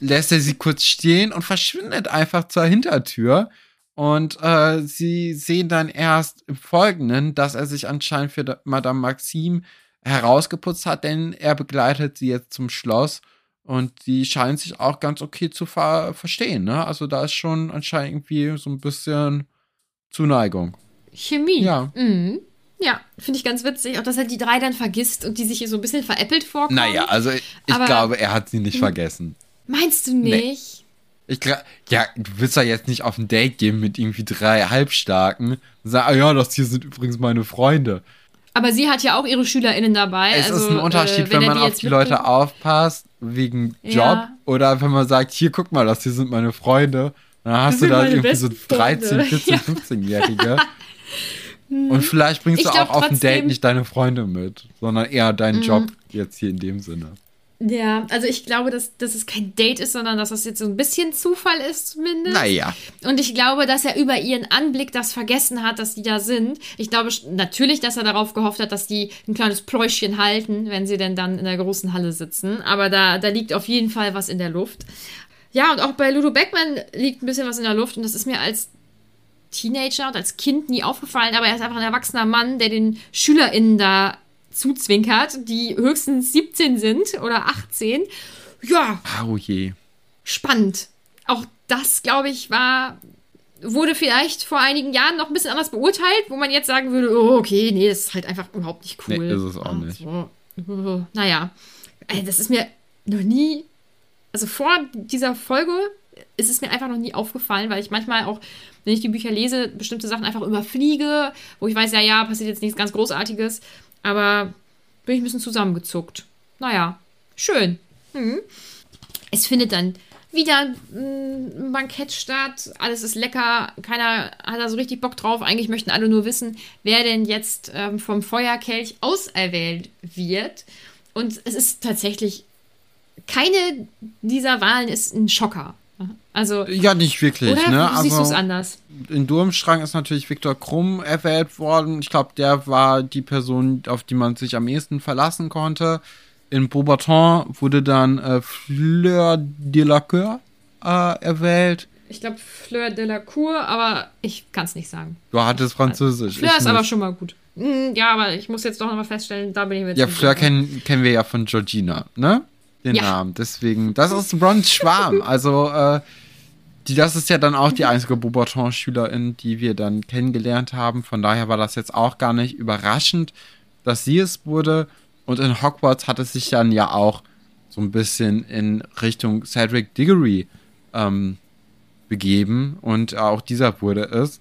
lässt er sie kurz stehen und verschwindet einfach zur Hintertür. Und äh, sie sehen dann erst im Folgenden, dass er sich anscheinend für da- Madame Maxime herausgeputzt hat, denn er begleitet sie jetzt zum Schloss und die scheint sich auch ganz okay zu ver verstehen. Ne? Also da ist schon anscheinend irgendwie so ein bisschen Zuneigung. Chemie. Ja. Mhm. Ja, finde ich ganz witzig. Auch, dass er die drei dann vergisst und die sich hier so ein bisschen veräppelt vorkommen. Naja, also ich Aber- glaube, er hat sie nicht vergessen. Meinst du nicht? Ich glaub, ja, du willst ja jetzt nicht auf ein Date gehen mit irgendwie drei Halbstarken und sagen, ah ja, das hier sind übrigens meine Freunde. Aber sie hat ja auch ihre SchülerInnen dabei. Es also, ist ein Unterschied, äh, wenn er man auf jetzt die Leute aufpasst, wegen Job, Ja. oder wenn man sagt, hier, guck mal, das hier sind meine Freunde. Dann hast Das du da irgendwie so besten Freunde. 13, 14, Ja. 15-Jährige. Und vielleicht bringst Ich du auch auf ein Date Mhm. nicht deine Freunde mit, sondern eher deinen Job jetzt hier in dem Sinne. Ja, also ich glaube, dass, dass es kein Date ist, sondern dass das jetzt so ein bisschen Zufall ist zumindest. Naja. Und ich glaube, dass er über ihren Anblick das vergessen hat, dass die da sind. Ich glaube natürlich, dass er darauf gehofft hat, dass die ein kleines Pläuschchen halten, wenn sie denn dann in der großen Halle sitzen. Aber da, da liegt auf jeden Fall was in der Luft. Ja, und auch bei Ludo Beckmann liegt ein bisschen was in der Luft. Und das ist mir als Teenager und als Kind nie aufgefallen. Aber er ist einfach ein erwachsener Mann, der den SchülerInnen da zuzwinkert, die höchstens 17 sind oder 18. Ja, Oh je. spannend. Auch das, glaube ich, war wurde vielleicht vor einigen Jahren noch ein bisschen anders beurteilt, wo man jetzt sagen würde, oh, okay, nee, das ist halt einfach überhaupt nicht cool. Nee, ist es auch nicht. So. Uh, Naja, Ey, das ist mir noch nie, also vor dieser Folge ist es mir einfach noch nie aufgefallen, weil ich manchmal auch, wenn ich die Bücher lese, bestimmte Sachen einfach überfliege, wo ich weiß, ja, ja, passiert jetzt nichts ganz Großartiges, aber bin ich ein bisschen zusammengezuckt. Naja, schön. Hm. Es findet dann wieder ein Bankett statt, alles ist lecker, keiner hat da so richtig Bock drauf. Eigentlich möchten alle nur wissen, wer denn jetzt ähm, vom Feuerkelch auserwählt wird. Und es ist tatsächlich, keine dieser Wahlen ist ein Schocker. Also, Ja, nicht wirklich, oder ne? Siehst du es Also anders? in Durmstrang ist natürlich Viktor Krumm erwählt worden. Ich glaube, der war die Person, auf die man sich am ehesten verlassen konnte. In Beaubaton wurde dann äh, Fleur Delacour äh, erwählt. Ich glaube Fleur de la Cour, aber ich kann es nicht sagen. Du hattest Französisch. Fleur ist aber nicht. schon mal gut. Hm, Ja, aber ich muss jetzt doch noch mal feststellen, da bin ich mir jetzt Ja, Fleur kennen, kennen wir ja von Georgina, ne? Den Ja. Namen. Deswegen, das ist Rons Schwarm. also, äh, die, das ist ja dann auch die einzige Beaubaton-Schülerin, die wir dann kennengelernt haben. Von daher war das jetzt auch gar nicht überraschend, dass sie es wurde. Und in Hogwarts hat es sich dann ja auch so ein bisschen in Richtung Cedric Diggory ähm, begeben. Und auch dieser wurde es.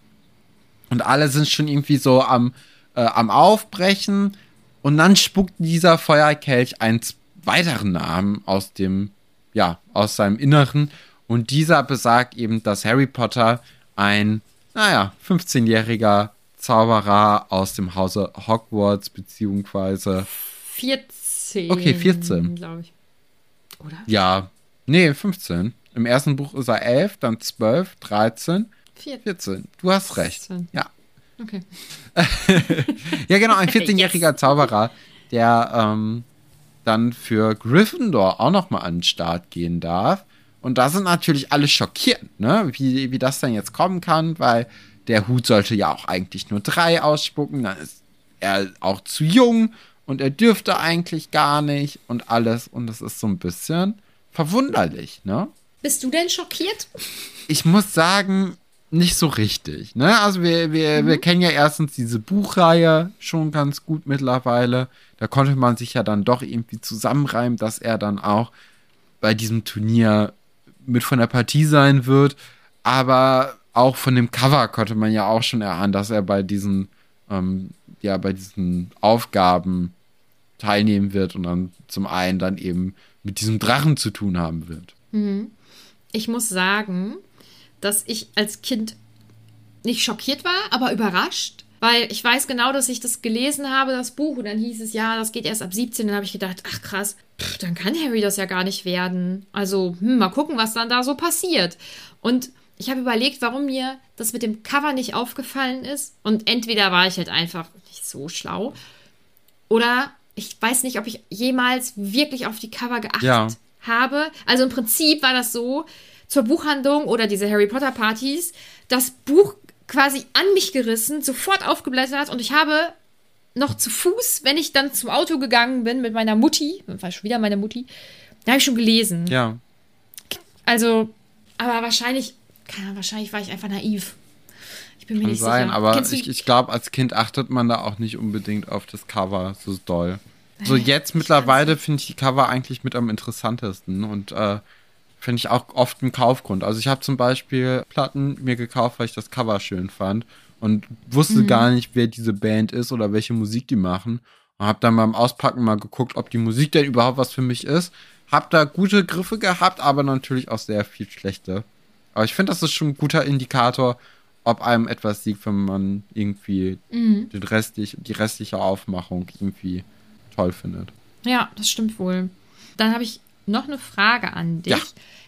Und alle sind schon irgendwie so am, äh, am Aufbrechen. Und dann spuckt dieser Feuerkelch einen z- weiteren Namen aus dem, ja, aus seinem Inneren. Und dieser besagt eben, dass Harry Potter ein, naja, 15-jähriger Zauberer aus dem Hause Hogwarts, beziehungsweise, 14. Okay, 14. Glaube ich. Oder? ja, nee, 15. Im ersten Buch ist er 11, dann 12, 13, 14. 14. Du hast recht. 14. Ja. Okay. Ja, genau, ein 14-jähriger Zauberer, der ähm, dann für Gryffindor auch noch mal an den Start gehen darf. Und da sind natürlich alle schockiert, ne? wie, wie das dann jetzt kommen kann, weil der Hut sollte ja auch eigentlich nur drei ausspucken, dann ist er auch zu jung und er dürfte eigentlich gar nicht und alles. Und das ist so ein bisschen verwunderlich, ne? Bist du denn schockiert? Ich muss sagen, nicht so richtig. Ne? Also wir, wir, mhm. wir kennen ja erstens diese Buchreihe schon ganz gut mittlerweile. Da konnte man sich ja dann doch irgendwie zusammenreimen, dass er dann auch bei diesem Turnier mit von der Partie sein wird. Aber auch von dem Cover konnte man ja auch schon erahnen, dass er bei diesen, ähm, ja, bei diesen Aufgaben teilnehmen wird und dann zum einen dann eben mit diesem Drachen zu tun haben wird. Mhm. Ich muss sagen, dass ich als Kind nicht schockiert war, aber überrascht. Weil ich weiß genau, dass ich das gelesen habe, das Buch, und dann hieß es, ja, das geht erst ab 17. Dann habe ich gedacht, ach krass, pff, dann kann Harry das ja gar nicht werden. Also, hm, mal gucken, was dann da so passiert. Und ich habe überlegt, warum mir das mit dem Cover nicht aufgefallen ist. Und entweder war ich halt einfach nicht so schlau. Oder ich weiß nicht, ob ich jemals wirklich auf die Cover geachtet ja. habe. Also im Prinzip war das so, zur Buchhandlung oder diese Harry Potter Partys das Buch quasi an mich gerissen, sofort aufgeblättert und ich habe noch zu Fuß, wenn ich dann zum Auto gegangen bin mit meiner Mutti, war schon wieder meine Mutti, da habe ich schon gelesen. Ja. Also, aber wahrscheinlich, wahrscheinlich war ich einfach naiv. Ich bin mir Kann nicht sein, sicher. aber ich, ich glaube, als Kind achtet man da auch nicht unbedingt auf das Cover so doll. So jetzt mittlerweile finde ich die Cover eigentlich mit am interessantesten und äh, finde ich auch oft ein Kaufgrund. Also ich habe zum Beispiel Platten mir gekauft, weil ich das Cover schön fand und wusste mhm. gar nicht, wer diese Band ist oder welche Musik die machen. Und habe dann beim Auspacken mal geguckt, ob die Musik denn überhaupt was für mich ist. Hab da gute Griffe gehabt, aber natürlich auch sehr viel schlechte. Aber ich finde, das ist schon ein guter Indikator, ob einem etwas liegt, wenn man irgendwie mhm. den restlich, die restliche Aufmachung irgendwie toll findet. Ja, das stimmt wohl. Dann habe ich noch eine Frage an dich. Ja.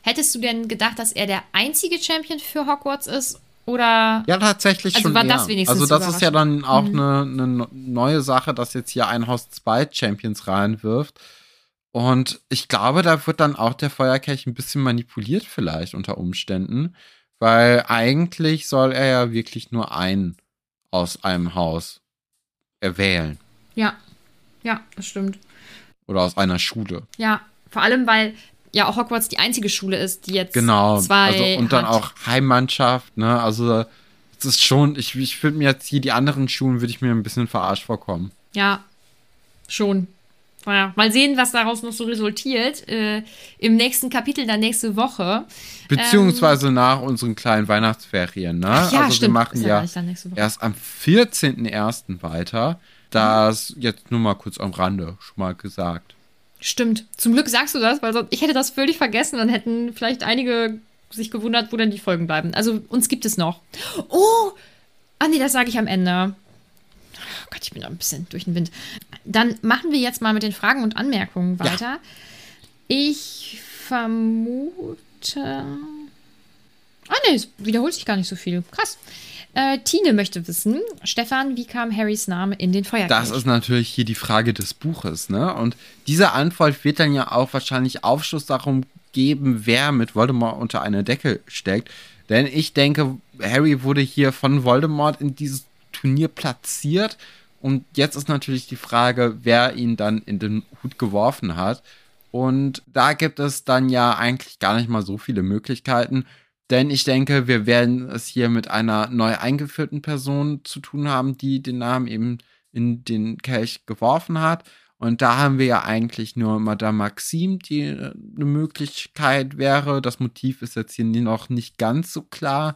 Hättest du denn gedacht, dass er der einzige Champion für Hogwarts ist? Oder? Ja, tatsächlich also schon. War eher. das wenigstens also, das ist ja dann auch mhm. eine, eine neue Sache, dass jetzt hier ein Haus zwei Champions reinwirft. Und ich glaube, da wird dann auch der Feuerkelch ein bisschen manipuliert, vielleicht unter Umständen. Weil eigentlich soll er ja wirklich nur einen aus einem Haus erwählen. Ja, ja, das stimmt. Oder aus einer Schule. Ja, vor allem, weil ja auch Hogwarts die einzige Schule ist, die jetzt genau, zwei also, und dann auch Heimmannschaft, ne? Also es ist schon, ich, ich würde mir jetzt hier die anderen Schulen würde ich mir ein bisschen verarscht vorkommen. Ja, schon. Naja, mal sehen, was daraus noch so resultiert. Äh, Im nächsten Kapitel dann nächste Woche. Beziehungsweise ähm, nach unseren kleinen Weihnachtsferien, ne? Ach ja, also stimmt. wir machen ja, erst am 14.01. weiter. Das mhm. jetzt nur mal kurz am Rande schon mal gesagt. Stimmt. Zum Glück sagst du das, weil sonst, ich hätte das völlig vergessen. Dann hätten vielleicht einige sich gewundert, wo denn die Folgen bleiben. Also uns gibt es noch. Oh! Ah nee, das sage ich am Ende. Oh Gott, ich bin noch ein bisschen durch den Wind. Dann machen wir jetzt mal mit den Fragen und Anmerkungen weiter. Ja. Ich vermute. Ah nee, es wiederholt sich gar nicht so viel. Krass. Äh, Tine möchte wissen, Stefan, wie kam Harrys Name in den Feuerkelch? Das ist natürlich hier die Frage des Buches, ne? Und diese Antwort wird dann ja auch wahrscheinlich Aufschluss darum geben, wer mit Voldemort unter einer Decke steckt. Denn ich denke, Harry wurde hier von Voldemort in dieses Turnier platziert. Und jetzt ist natürlich die Frage, wer ihn dann in den Hut geworfen hat. Und da gibt es dann ja eigentlich gar nicht mal so viele Möglichkeiten. Denn ich denke, wir werden es hier mit einer neu eingeführten Person zu tun haben, die den Namen eben in den Kelch geworfen hat. Und da haben wir ja eigentlich nur Madame Maxime, die äh, eine Möglichkeit wäre. Das Motiv ist jetzt hier noch nicht ganz so klar,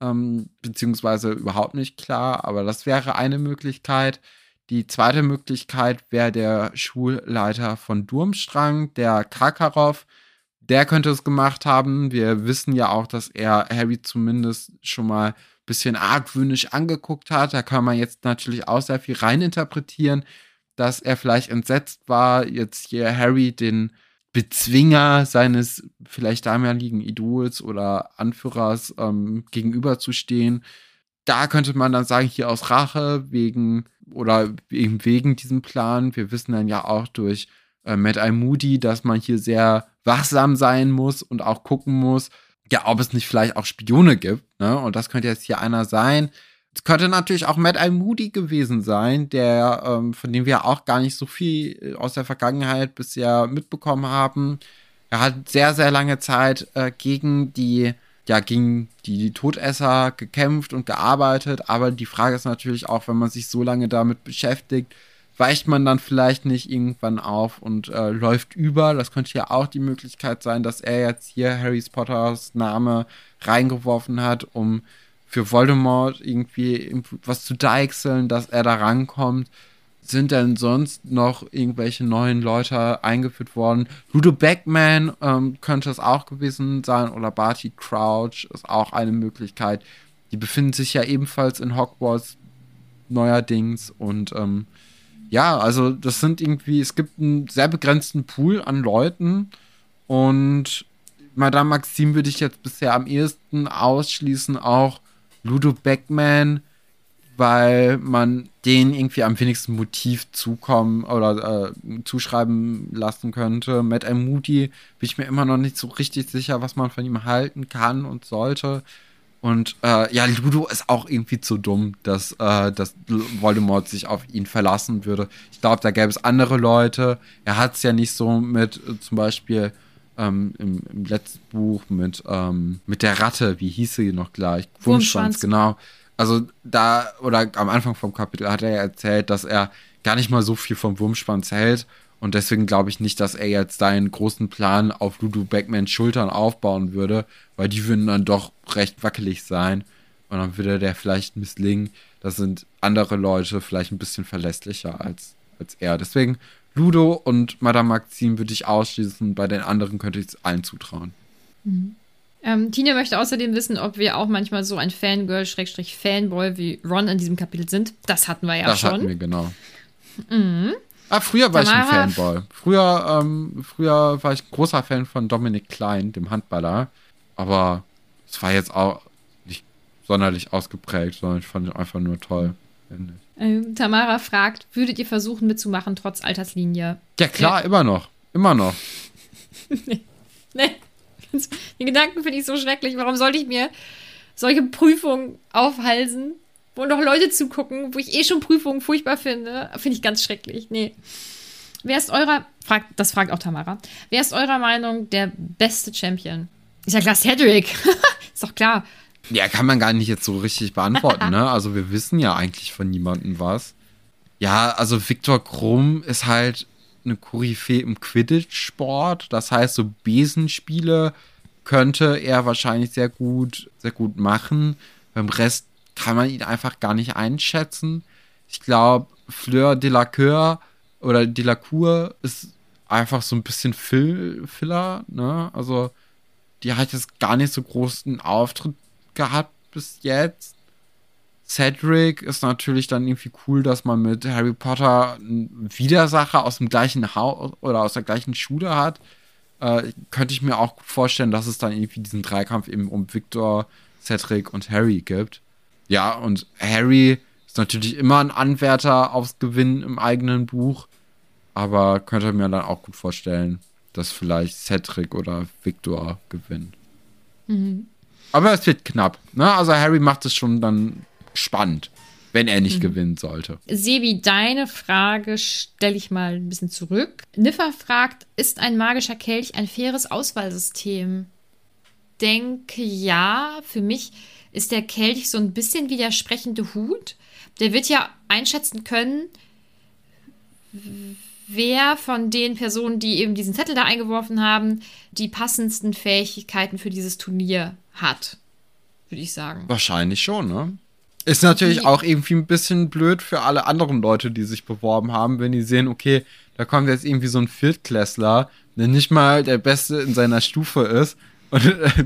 ähm, beziehungsweise überhaupt nicht klar, aber das wäre eine Möglichkeit. Die zweite Möglichkeit wäre der Schulleiter von Durmstrang, der Karkaroff, der könnte es gemacht haben. Wir wissen ja auch, dass er Harry zumindest schon mal ein bisschen argwöhnisch angeguckt hat. Da kann man jetzt natürlich auch sehr viel reininterpretieren, dass er vielleicht entsetzt war, jetzt hier Harry den Bezwinger seines vielleicht damaligen Idols oder Anführers ähm, gegenüberzustehen. Da könnte man dann sagen, hier aus Rache wegen oder eben wegen diesem Plan. Wir wissen dann ja auch durch äh, Mad Eye Moody, dass man hier sehr wachsam sein muss und auch gucken muss, ja, ob es nicht vielleicht auch Spione gibt. Ne? Und das könnte jetzt hier einer sein. Es könnte natürlich auch Mad Eye Moody gewesen sein, der, ähm, von dem wir auch gar nicht so viel äh, aus der Vergangenheit bisher mitbekommen haben. Er hat sehr, sehr lange Zeit äh, gegen die, ja, gegen die Todesser gekämpft und gearbeitet. Aber die Frage ist natürlich auch, wenn man sich so lange damit beschäftigt, weicht man dann vielleicht nicht irgendwann auf und äh, läuft über. Das könnte ja auch die Möglichkeit sein, dass er jetzt hier Harry Potters Name reingeworfen hat, um für Voldemort irgendwie was zu deichseln, dass er da rankommt. Sind denn sonst noch irgendwelche neuen Leute eingeführt worden? Ludo Beckman ähm, könnte es auch gewesen sein oder Barty Crouch ist auch eine Möglichkeit. Die befinden sich ja ebenfalls in Hogwarts neuerdings und ähm, ja, also das sind irgendwie, es gibt einen sehr begrenzten Pool an Leuten und Madame Maxime würde ich jetzt bisher am ehesten ausschließen, auch Ludo Beckman, weil man den irgendwie am wenigsten Motiv zukommen oder äh, zuschreiben lassen könnte. Matt M. Moody bin ich mir immer noch nicht so richtig sicher, was man von ihm halten kann und sollte. Und äh, ja, Ludo ist auch irgendwie zu dumm, dass, äh, dass Voldemort sich auf ihn verlassen würde. Ich glaube, da gäbe es andere Leute. Er hat es ja nicht so mit äh, zum Beispiel ähm, im, im, letzten Buch mit, ähm, mit der Ratte, wie hieß sie noch gleich? Wurmschwanz, genau. Also da, oder am Anfang vom Kapitel hat er ja erzählt, dass er gar nicht mal so viel vom Wurmschwanz hält und deswegen glaube ich nicht, dass er jetzt seinen großen Plan auf Ludo Beckmans Schultern aufbauen würde, weil die würden dann doch recht wackelig sein. Und dann würde der vielleicht misslingen. Das sind andere Leute vielleicht ein bisschen verlässlicher als, als er. Deswegen Ludo und Madame Maxime würde ich ausschließen. Bei den anderen könnte ich es allen zutrauen. Mhm. Ähm, Tina möchte außerdem wissen, ob wir auch manchmal so ein Fangirl-Fanboy wie Ron in diesem Kapitel sind. Das hatten wir ja das schon. Das hatten wir, genau. Mhm. Ah, früher war Tamara. ich ein Fanboy. Früher, ähm, früher war ich großer Fan von Dominik Klein, dem Handballer. Aber es war jetzt auch nicht sonderlich ausgeprägt, sondern ich fand es einfach nur toll. Ähm, Tamara fragt, würdet ihr versuchen mitzumachen, trotz Alterslinie? Ja, klar, ja. immer noch. Immer noch. nee. nee. Den Gedanken finde ich so schrecklich. Warum sollte ich mir solche Prüfungen aufhalsen, wo noch Leute zugucken, wo ich eh schon Prüfungen furchtbar finde, finde ich ganz schrecklich. Nee. Wer ist eurer, fragt, das fragt auch Tamara, wer ist eurer Meinung der beste Champion? Ist ja klar, Cedric. ist doch klar. Ja, kann man gar nicht jetzt so richtig beantworten, ne? Also wir wissen ja eigentlich von niemandem was. Ja, also Viktor Krumm ist halt eine Koryphäe im Quidditch-Sport. Das heißt, so Besenspiele könnte er wahrscheinlich sehr gut, sehr gut machen. Beim Rest kann man ihn einfach gar nicht einschätzen. Ich glaube, Fleur Delacour oder Delacour ist einfach so ein bisschen Fill Filler, ne? Also, die hat jetzt gar nicht so großen Auftritt gehabt bis jetzt. Cedric ist natürlich dann irgendwie cool, dass man mit Harry Potter einen Widersacher aus dem gleichen Haus oder aus der gleichen Schule hat. Äh, könnte ich mir auch vorstellen, dass es dann irgendwie diesen Dreikampf eben um Victor, Cedric und Harry gibt. Ja, und Harry ist natürlich immer ein Anwärter aufs Gewinnen im eigenen Buch, aber könnte mir dann auch gut vorstellen, dass vielleicht Cedric oder Victor gewinnen. Mhm. Aber es wird knapp. Ne? Also Harry macht es schon dann spannend, wenn er nicht mhm. gewinnen sollte. Sebi, deine Frage stelle ich mal ein bisschen zurück. Niffer fragt, ist ein magischer Kelch ein faires Auswahlsystem? Denke ja, für mich ist der Kelch so ein bisschen wie der sprechende Hut. Der wird ja einschätzen können, wer von den Personen, die eben diesen Zettel da eingeworfen haben, die passendsten Fähigkeiten für dieses Turnier hat, würde ich sagen. Wahrscheinlich schon, ne? Ist natürlich auch irgendwie ein bisschen blöd für alle anderen Leute, die sich beworben haben, wenn die sehen, okay, da kommt jetzt irgendwie so ein Viertklässler, der nicht mal der Beste in seiner Stufe ist und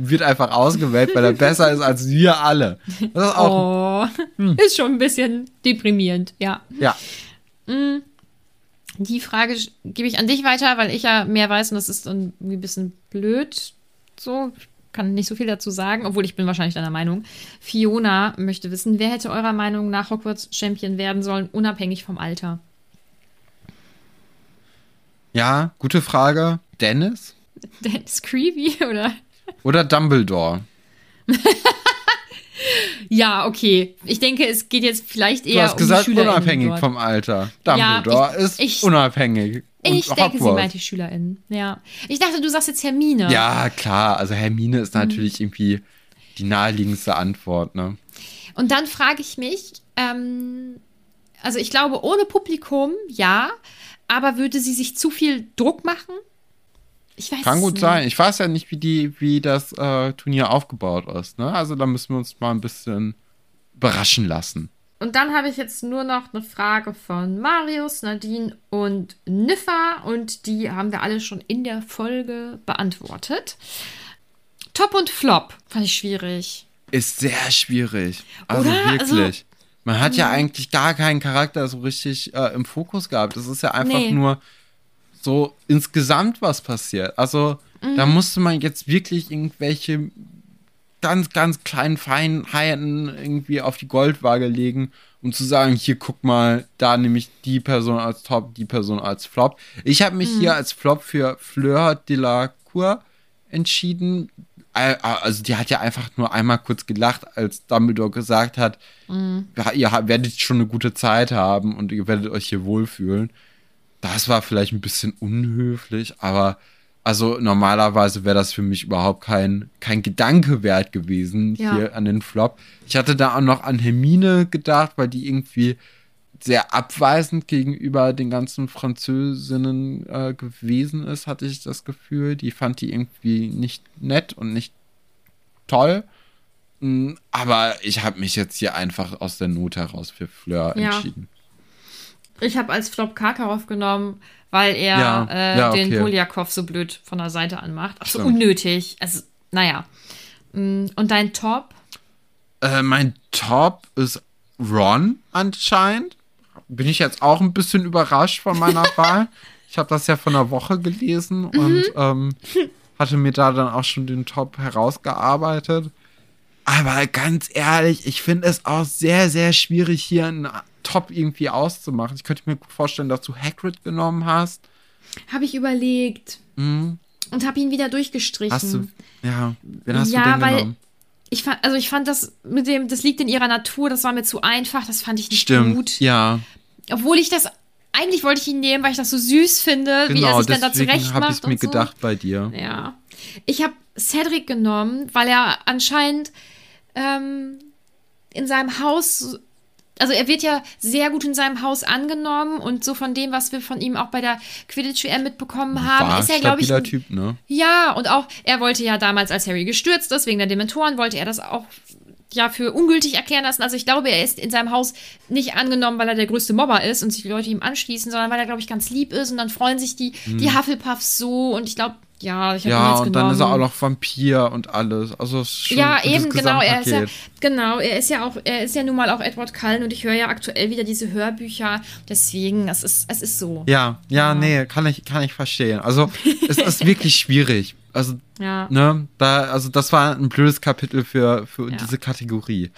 wird einfach ausgewählt, weil er besser ist als wir alle. Das ist auch. Oh, hm. Ist schon ein bisschen deprimierend, ja. Ja. Mm, die Frage gebe ich an dich weiter, weil ich ja mehr weiß und das ist dann ein bisschen blöd. So, ich kann nicht so viel dazu sagen, obwohl ich bin wahrscheinlich deiner Meinung. Fiona möchte wissen, wer hätte eurer Meinung nach Hogwarts Champion werden sollen, unabhängig vom Alter? Ja, gute Frage. Dennis? Dennis Creevy oder? Oder Dumbledore? Ja, okay. Ich denke, es geht jetzt vielleicht eher Du hast um gesagt, die unabhängig dort. vom Alter. Ja, Dumbledore ich- ist ich- unabhängig. Und Ich denke, sie Hogwarts. meint die SchülerInnen. Ja. Ich dachte, du sagst jetzt Hermine. Ja, klar. Also Hermine Mhm. ist natürlich irgendwie die naheliegendste Antwort, ne? Und dann frage ich mich, ähm, also ich glaube, ohne Publikum, ja, aber würde sie sich zu viel Druck machen? Ich weiß Kann gut nicht. sein. Ich weiß ja nicht, wie, die, wie das äh, Turnier aufgebaut ist, ne? Also da müssen wir uns mal ein bisschen überraschen lassen. Und dann habe ich jetzt nur noch eine Frage von Marius, Nadine und Niffa und die haben wir alle schon in der Folge beantwortet. Top und Flop fand ich schwierig. Ist sehr schwierig. Also Oder? wirklich. Also- Man hat ja eigentlich gar keinen Charakter so richtig äh, im Fokus gehabt. Das ist ja einfach Nee. nur so insgesamt was passiert. Also Mhm. da musste man jetzt wirklich irgendwelche ganz, ganz kleinen Feinheiten irgendwie auf die Goldwaage legen, um zu sagen, hier guck mal, da nehme ich die Person als Top, die Person als Flop. Ich habe mich hier als Flop für Fleur de la Cour entschieden. Also die hat ja einfach nur einmal kurz gelacht, als Dumbledore gesagt hat, ja, ihr werdet schon eine gute Zeit haben und ihr werdet euch hier wohlfühlen. Das war vielleicht ein bisschen unhöflich, aber also normalerweise wäre das für mich überhaupt kein, kein Gedanke wert gewesen Ja. hier an den Flop. Ich hatte da auch noch an Hermine gedacht, weil die irgendwie sehr abweisend gegenüber den ganzen Französinnen äh, gewesen ist, hatte ich das Gefühl. Die fand die irgendwie nicht nett und nicht toll. Mm, Aber ich habe mich jetzt hier einfach aus der Not heraus für Fleur Ja. entschieden. Ich habe als Flop Karkaroff genommen, weil er Ja, äh, ja, den okay. Poljakov so blöd von der Seite anmacht. Ach so, Stimmt. unnötig. Also, naja. Mm, Und dein Top? Äh, mein Top ist Ron anscheinend. Bin ich jetzt auch ein bisschen überrascht von meiner Wahl. Ich habe das ja von einer Woche gelesen und ähm, hatte mir da dann auch schon den Top herausgearbeitet. Aber ganz ehrlich, ich finde es auch sehr, sehr schwierig, hier einen Top irgendwie auszumachen. Ich könnte mir gut vorstellen, dass du Hagrid genommen hast. Habe ich überlegt. Mhm. Und habe ihn wieder durchgestrichen. Hast du, ja, wen hast Ja, du denn weil- genommen? Ich fand, also ich fand das mit dem, das liegt in ihrer Natur, das war mir zu einfach, das fand ich nicht Stimmt, gut. ja. Obwohl ich das, eigentlich wollte ich ihn nehmen, weil ich das so süß finde, wie er Genau, sich dann da zurecht habe macht ich es mir so. gedacht bei dir. Ja. Ich habe Cedric genommen, weil er anscheinend ähm, in seinem Haus, also er wird ja sehr gut in seinem Haus angenommen und so von dem, was wir von ihm auch bei der Quidditch-WM mitbekommen haben, War ist er, glaube ich, ein- Typ, ne? ja, und auch, er wollte ja damals, als Harry gestürzt ist, wegen der Dementoren, wollte er das auch ja für ungültig erklären lassen. Also ich glaube, er ist in seinem Haus nicht angenommen, weil er der größte Mobber ist und sich die Leute ihm anschließen, sondern weil er, glaube ich, ganz lieb ist und dann freuen sich die, die Hufflepuffs so und ich glaube, ja, ich habe. Ja, jetzt und genommen. dann ist er auch noch Vampir und alles. Also es ist schon ja, eben, genau. Er ist ja, genau, er ist ja auch, er ist ja nun mal auch Edward Cullen und ich höre ja aktuell wieder diese Hörbücher. Deswegen, es ist, es ist so. Ja, ja, nee, kann ich, kann ich verstehen. Also es ist wirklich schwierig. Also, Ja. ne, da, also das war ein blödes Kapitel für, für Ja. diese Kategorie.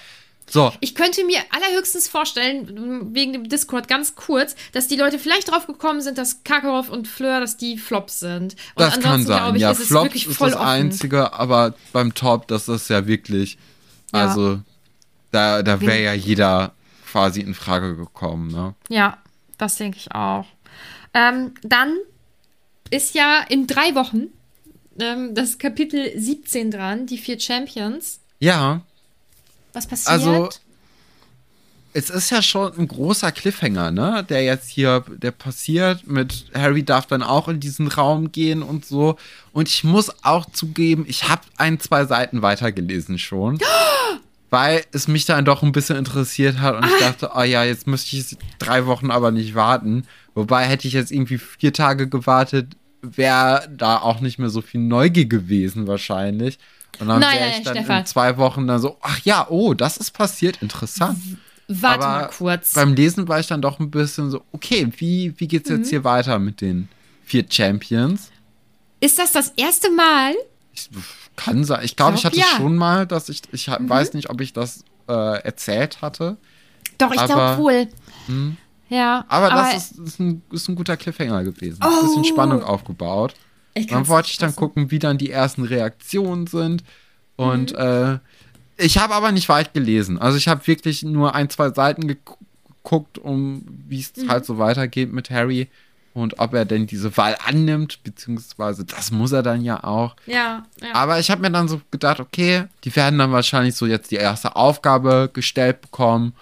So, Ich könnte mir allerhöchstens vorstellen, wegen dem Discord ganz kurz, dass die Leute vielleicht drauf gekommen sind, dass Karkaroff und Fleur, dass die Flops sind. Und das kann sein. ich, ja, ist Flops ist voll das offen. Einzige, aber beim Top, das ist ja wirklich, Ja. also da, da wäre ja jeder quasi in Frage gekommen, ne? Ja, das denke ich auch. Ähm, dann ist ja in drei Wochen ähm, das Kapitel 17 dran, die vier Champions. Ja, Was passiert? Also, es ist ja schon ein großer Cliffhanger, ne? Der jetzt hier, der passiert mit Harry darf dann auch in diesen Raum gehen und so. Und ich muss auch zugeben, ich habe ein, zwei Seiten weitergelesen schon. Weil es mich dann doch ein bisschen interessiert hat und ich dachte, oh ja, jetzt müsste ich drei Wochen aber nicht warten. Wobei hätte ich jetzt irgendwie vier Tage gewartet, wäre da auch nicht mehr so viel Neugier gewesen wahrscheinlich. Und dann Nein, wäre nein, ich dann Stefan. in zwei Wochen dann so, ach ja, oh, das ist passiert, interessant. Warte aber mal kurz. Beim Lesen war ich dann doch ein bisschen so, okay, wie, wie geht's Mhm. jetzt hier weiter mit den vier Champions? Ist das das erste Mal? Ich, kann sein. Ich glaube, ich, glaub, hatte ja. Mhm. schon mal, dass ich, ich ha- weiß nicht, ob ich das äh, erzählt hatte. Doch, ich Aber- glaube wohl. Ja. Aber, das ist, ist, ein, ist ein guter Cliffhanger gewesen. Ein bisschen Oh. Spannung aufgebaut. Dann wollte ich dann gucken, wie dann die ersten Reaktionen sind. Und Mhm. äh, ich habe aber nicht weit gelesen. Also ich habe wirklich nur ein, zwei Seiten geguckt, geguckt, um wie es Mhm. halt so weitergeht mit Harry und ob er denn diese Wahl annimmt, beziehungsweise das muss er dann ja auch. Ja, ja. Aber ich habe mir dann so gedacht, okay, die werden dann wahrscheinlich so jetzt die erste Aufgabe gestellt bekommen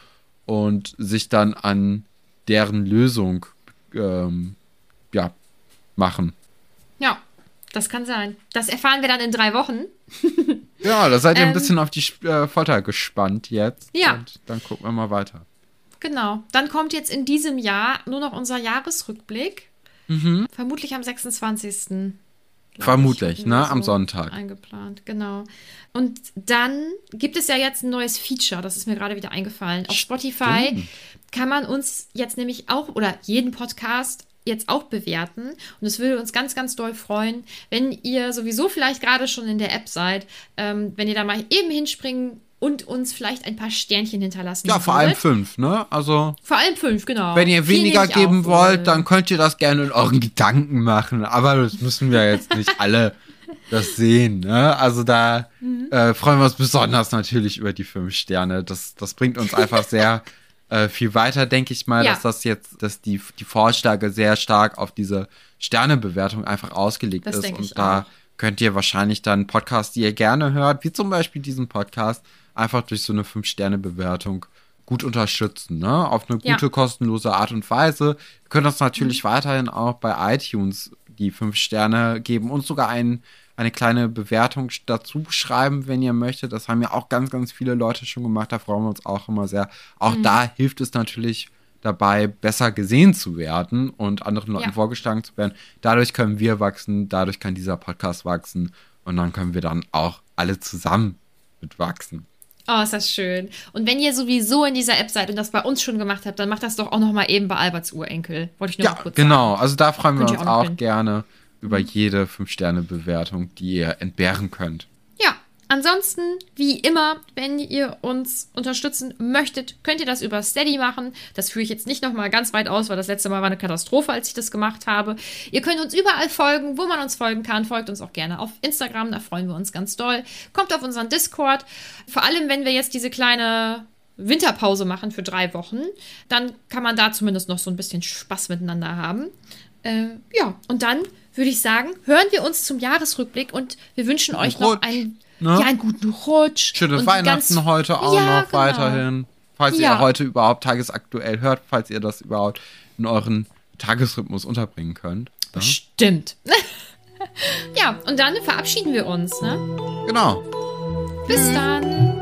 und sich dann an deren Lösung ähm, ja, machen. Das kann sein. Das erfahren wir dann in drei Wochen. Ja, da seid ihr ein Ähm, bisschen auf die äh, Folter gespannt jetzt. Ja. Und dann gucken wir mal weiter. Genau. Dann kommt jetzt in diesem Jahr nur noch unser Jahresrückblick. Mhm. Vermutlich am 26. glaub ich, Vermutlich, ne? wir Am Sonntag. Eingeplant, genau. Und dann gibt es ja jetzt ein neues Feature, das ist mir gerade wieder eingefallen. Auf Spotify Stimmt. kann man uns jetzt nämlich auch oder jeden Podcast jetzt auch bewerten. Und es würde uns ganz, ganz doll freuen, wenn ihr sowieso vielleicht gerade schon in der App seid, ähm, wenn ihr da mal eben hinspringen und uns vielleicht ein paar Sternchen hinterlassen Ja, vor allem fünf, ne? Also, Vor allem fünf, genau. wenn ihr weniger geben wollt, dann könnt ihr das gerne in euren Gedanken machen. Aber das müssen wir jetzt nicht alle das sehen, ne? Also da Mhm. äh, freuen wir uns besonders natürlich über die fünf Sterne. Das, das bringt uns einfach sehr äh, viel weiter, denke ich mal, Ja. dass das jetzt, dass die, die Vorschläge sehr stark auf diese Sternebewertung einfach ausgelegt Das ist. Und da auch. könnt ihr wahrscheinlich dann Podcasts, die ihr gerne hört, wie zum Beispiel diesen Podcast, einfach durch so eine Fünf-Sterne-Bewertung gut unterstützen, ne? Auf eine Ja. gute, kostenlose Art und Weise. Ihr könnt uns natürlich weiterhin auch bei iTunes die fünf Sterne geben und sogar ein, eine kleine Bewertung dazu schreiben, wenn ihr möchtet. Das haben ja auch ganz, ganz viele Leute schon gemacht. Da freuen wir uns auch immer sehr. Auch da hilft es natürlich dabei, besser gesehen zu werden und anderen Leuten Ja. vorgeschlagen zu werden. Dadurch können wir wachsen, dadurch kann dieser Podcast wachsen und dann können wir dann auch alle zusammen mitwachsen. Oh, ist das schön. Und wenn ihr sowieso in dieser App seid und das bei uns schon gemacht habt, dann macht das doch auch noch mal eben bei Alberts Urenkel. Wollte ich nur Ja, kurz genau. sagen. Also da freuen wir Könnt uns auch auch gerne über jede 5-Sterne-Bewertung, die ihr entbehren könnt. Ja, ansonsten, wie immer, wenn ihr uns unterstützen möchtet, könnt ihr das über Steady machen. Das führe ich jetzt nicht noch mal ganz weit aus, weil das letzte Mal war eine Katastrophe, als ich das gemacht habe. Ihr könnt uns überall folgen, wo man uns folgen kann. Folgt uns auch gerne auf Instagram, da freuen wir uns ganz doll. Kommt auf unseren Discord. Vor allem, wenn wir jetzt diese kleine Winterpause machen für drei Wochen, dann kann man da zumindest noch so ein bisschen Spaß miteinander haben. Äh, ja, und dann würde ich sagen, hören wir uns zum Jahresrückblick und wir wünschen euch noch Rutsch, einen, ne? ja, einen guten Rutsch. Schöne Weihnachten heute auch Ja, noch genau. weiterhin. Falls Ja. ihr heute überhaupt tagesaktuell hört, falls ihr das überhaupt in euren Tagesrhythmus unterbringen könnt. Ne? Stimmt. ja, und dann verabschieden wir uns. Ne? Genau. Bis dann.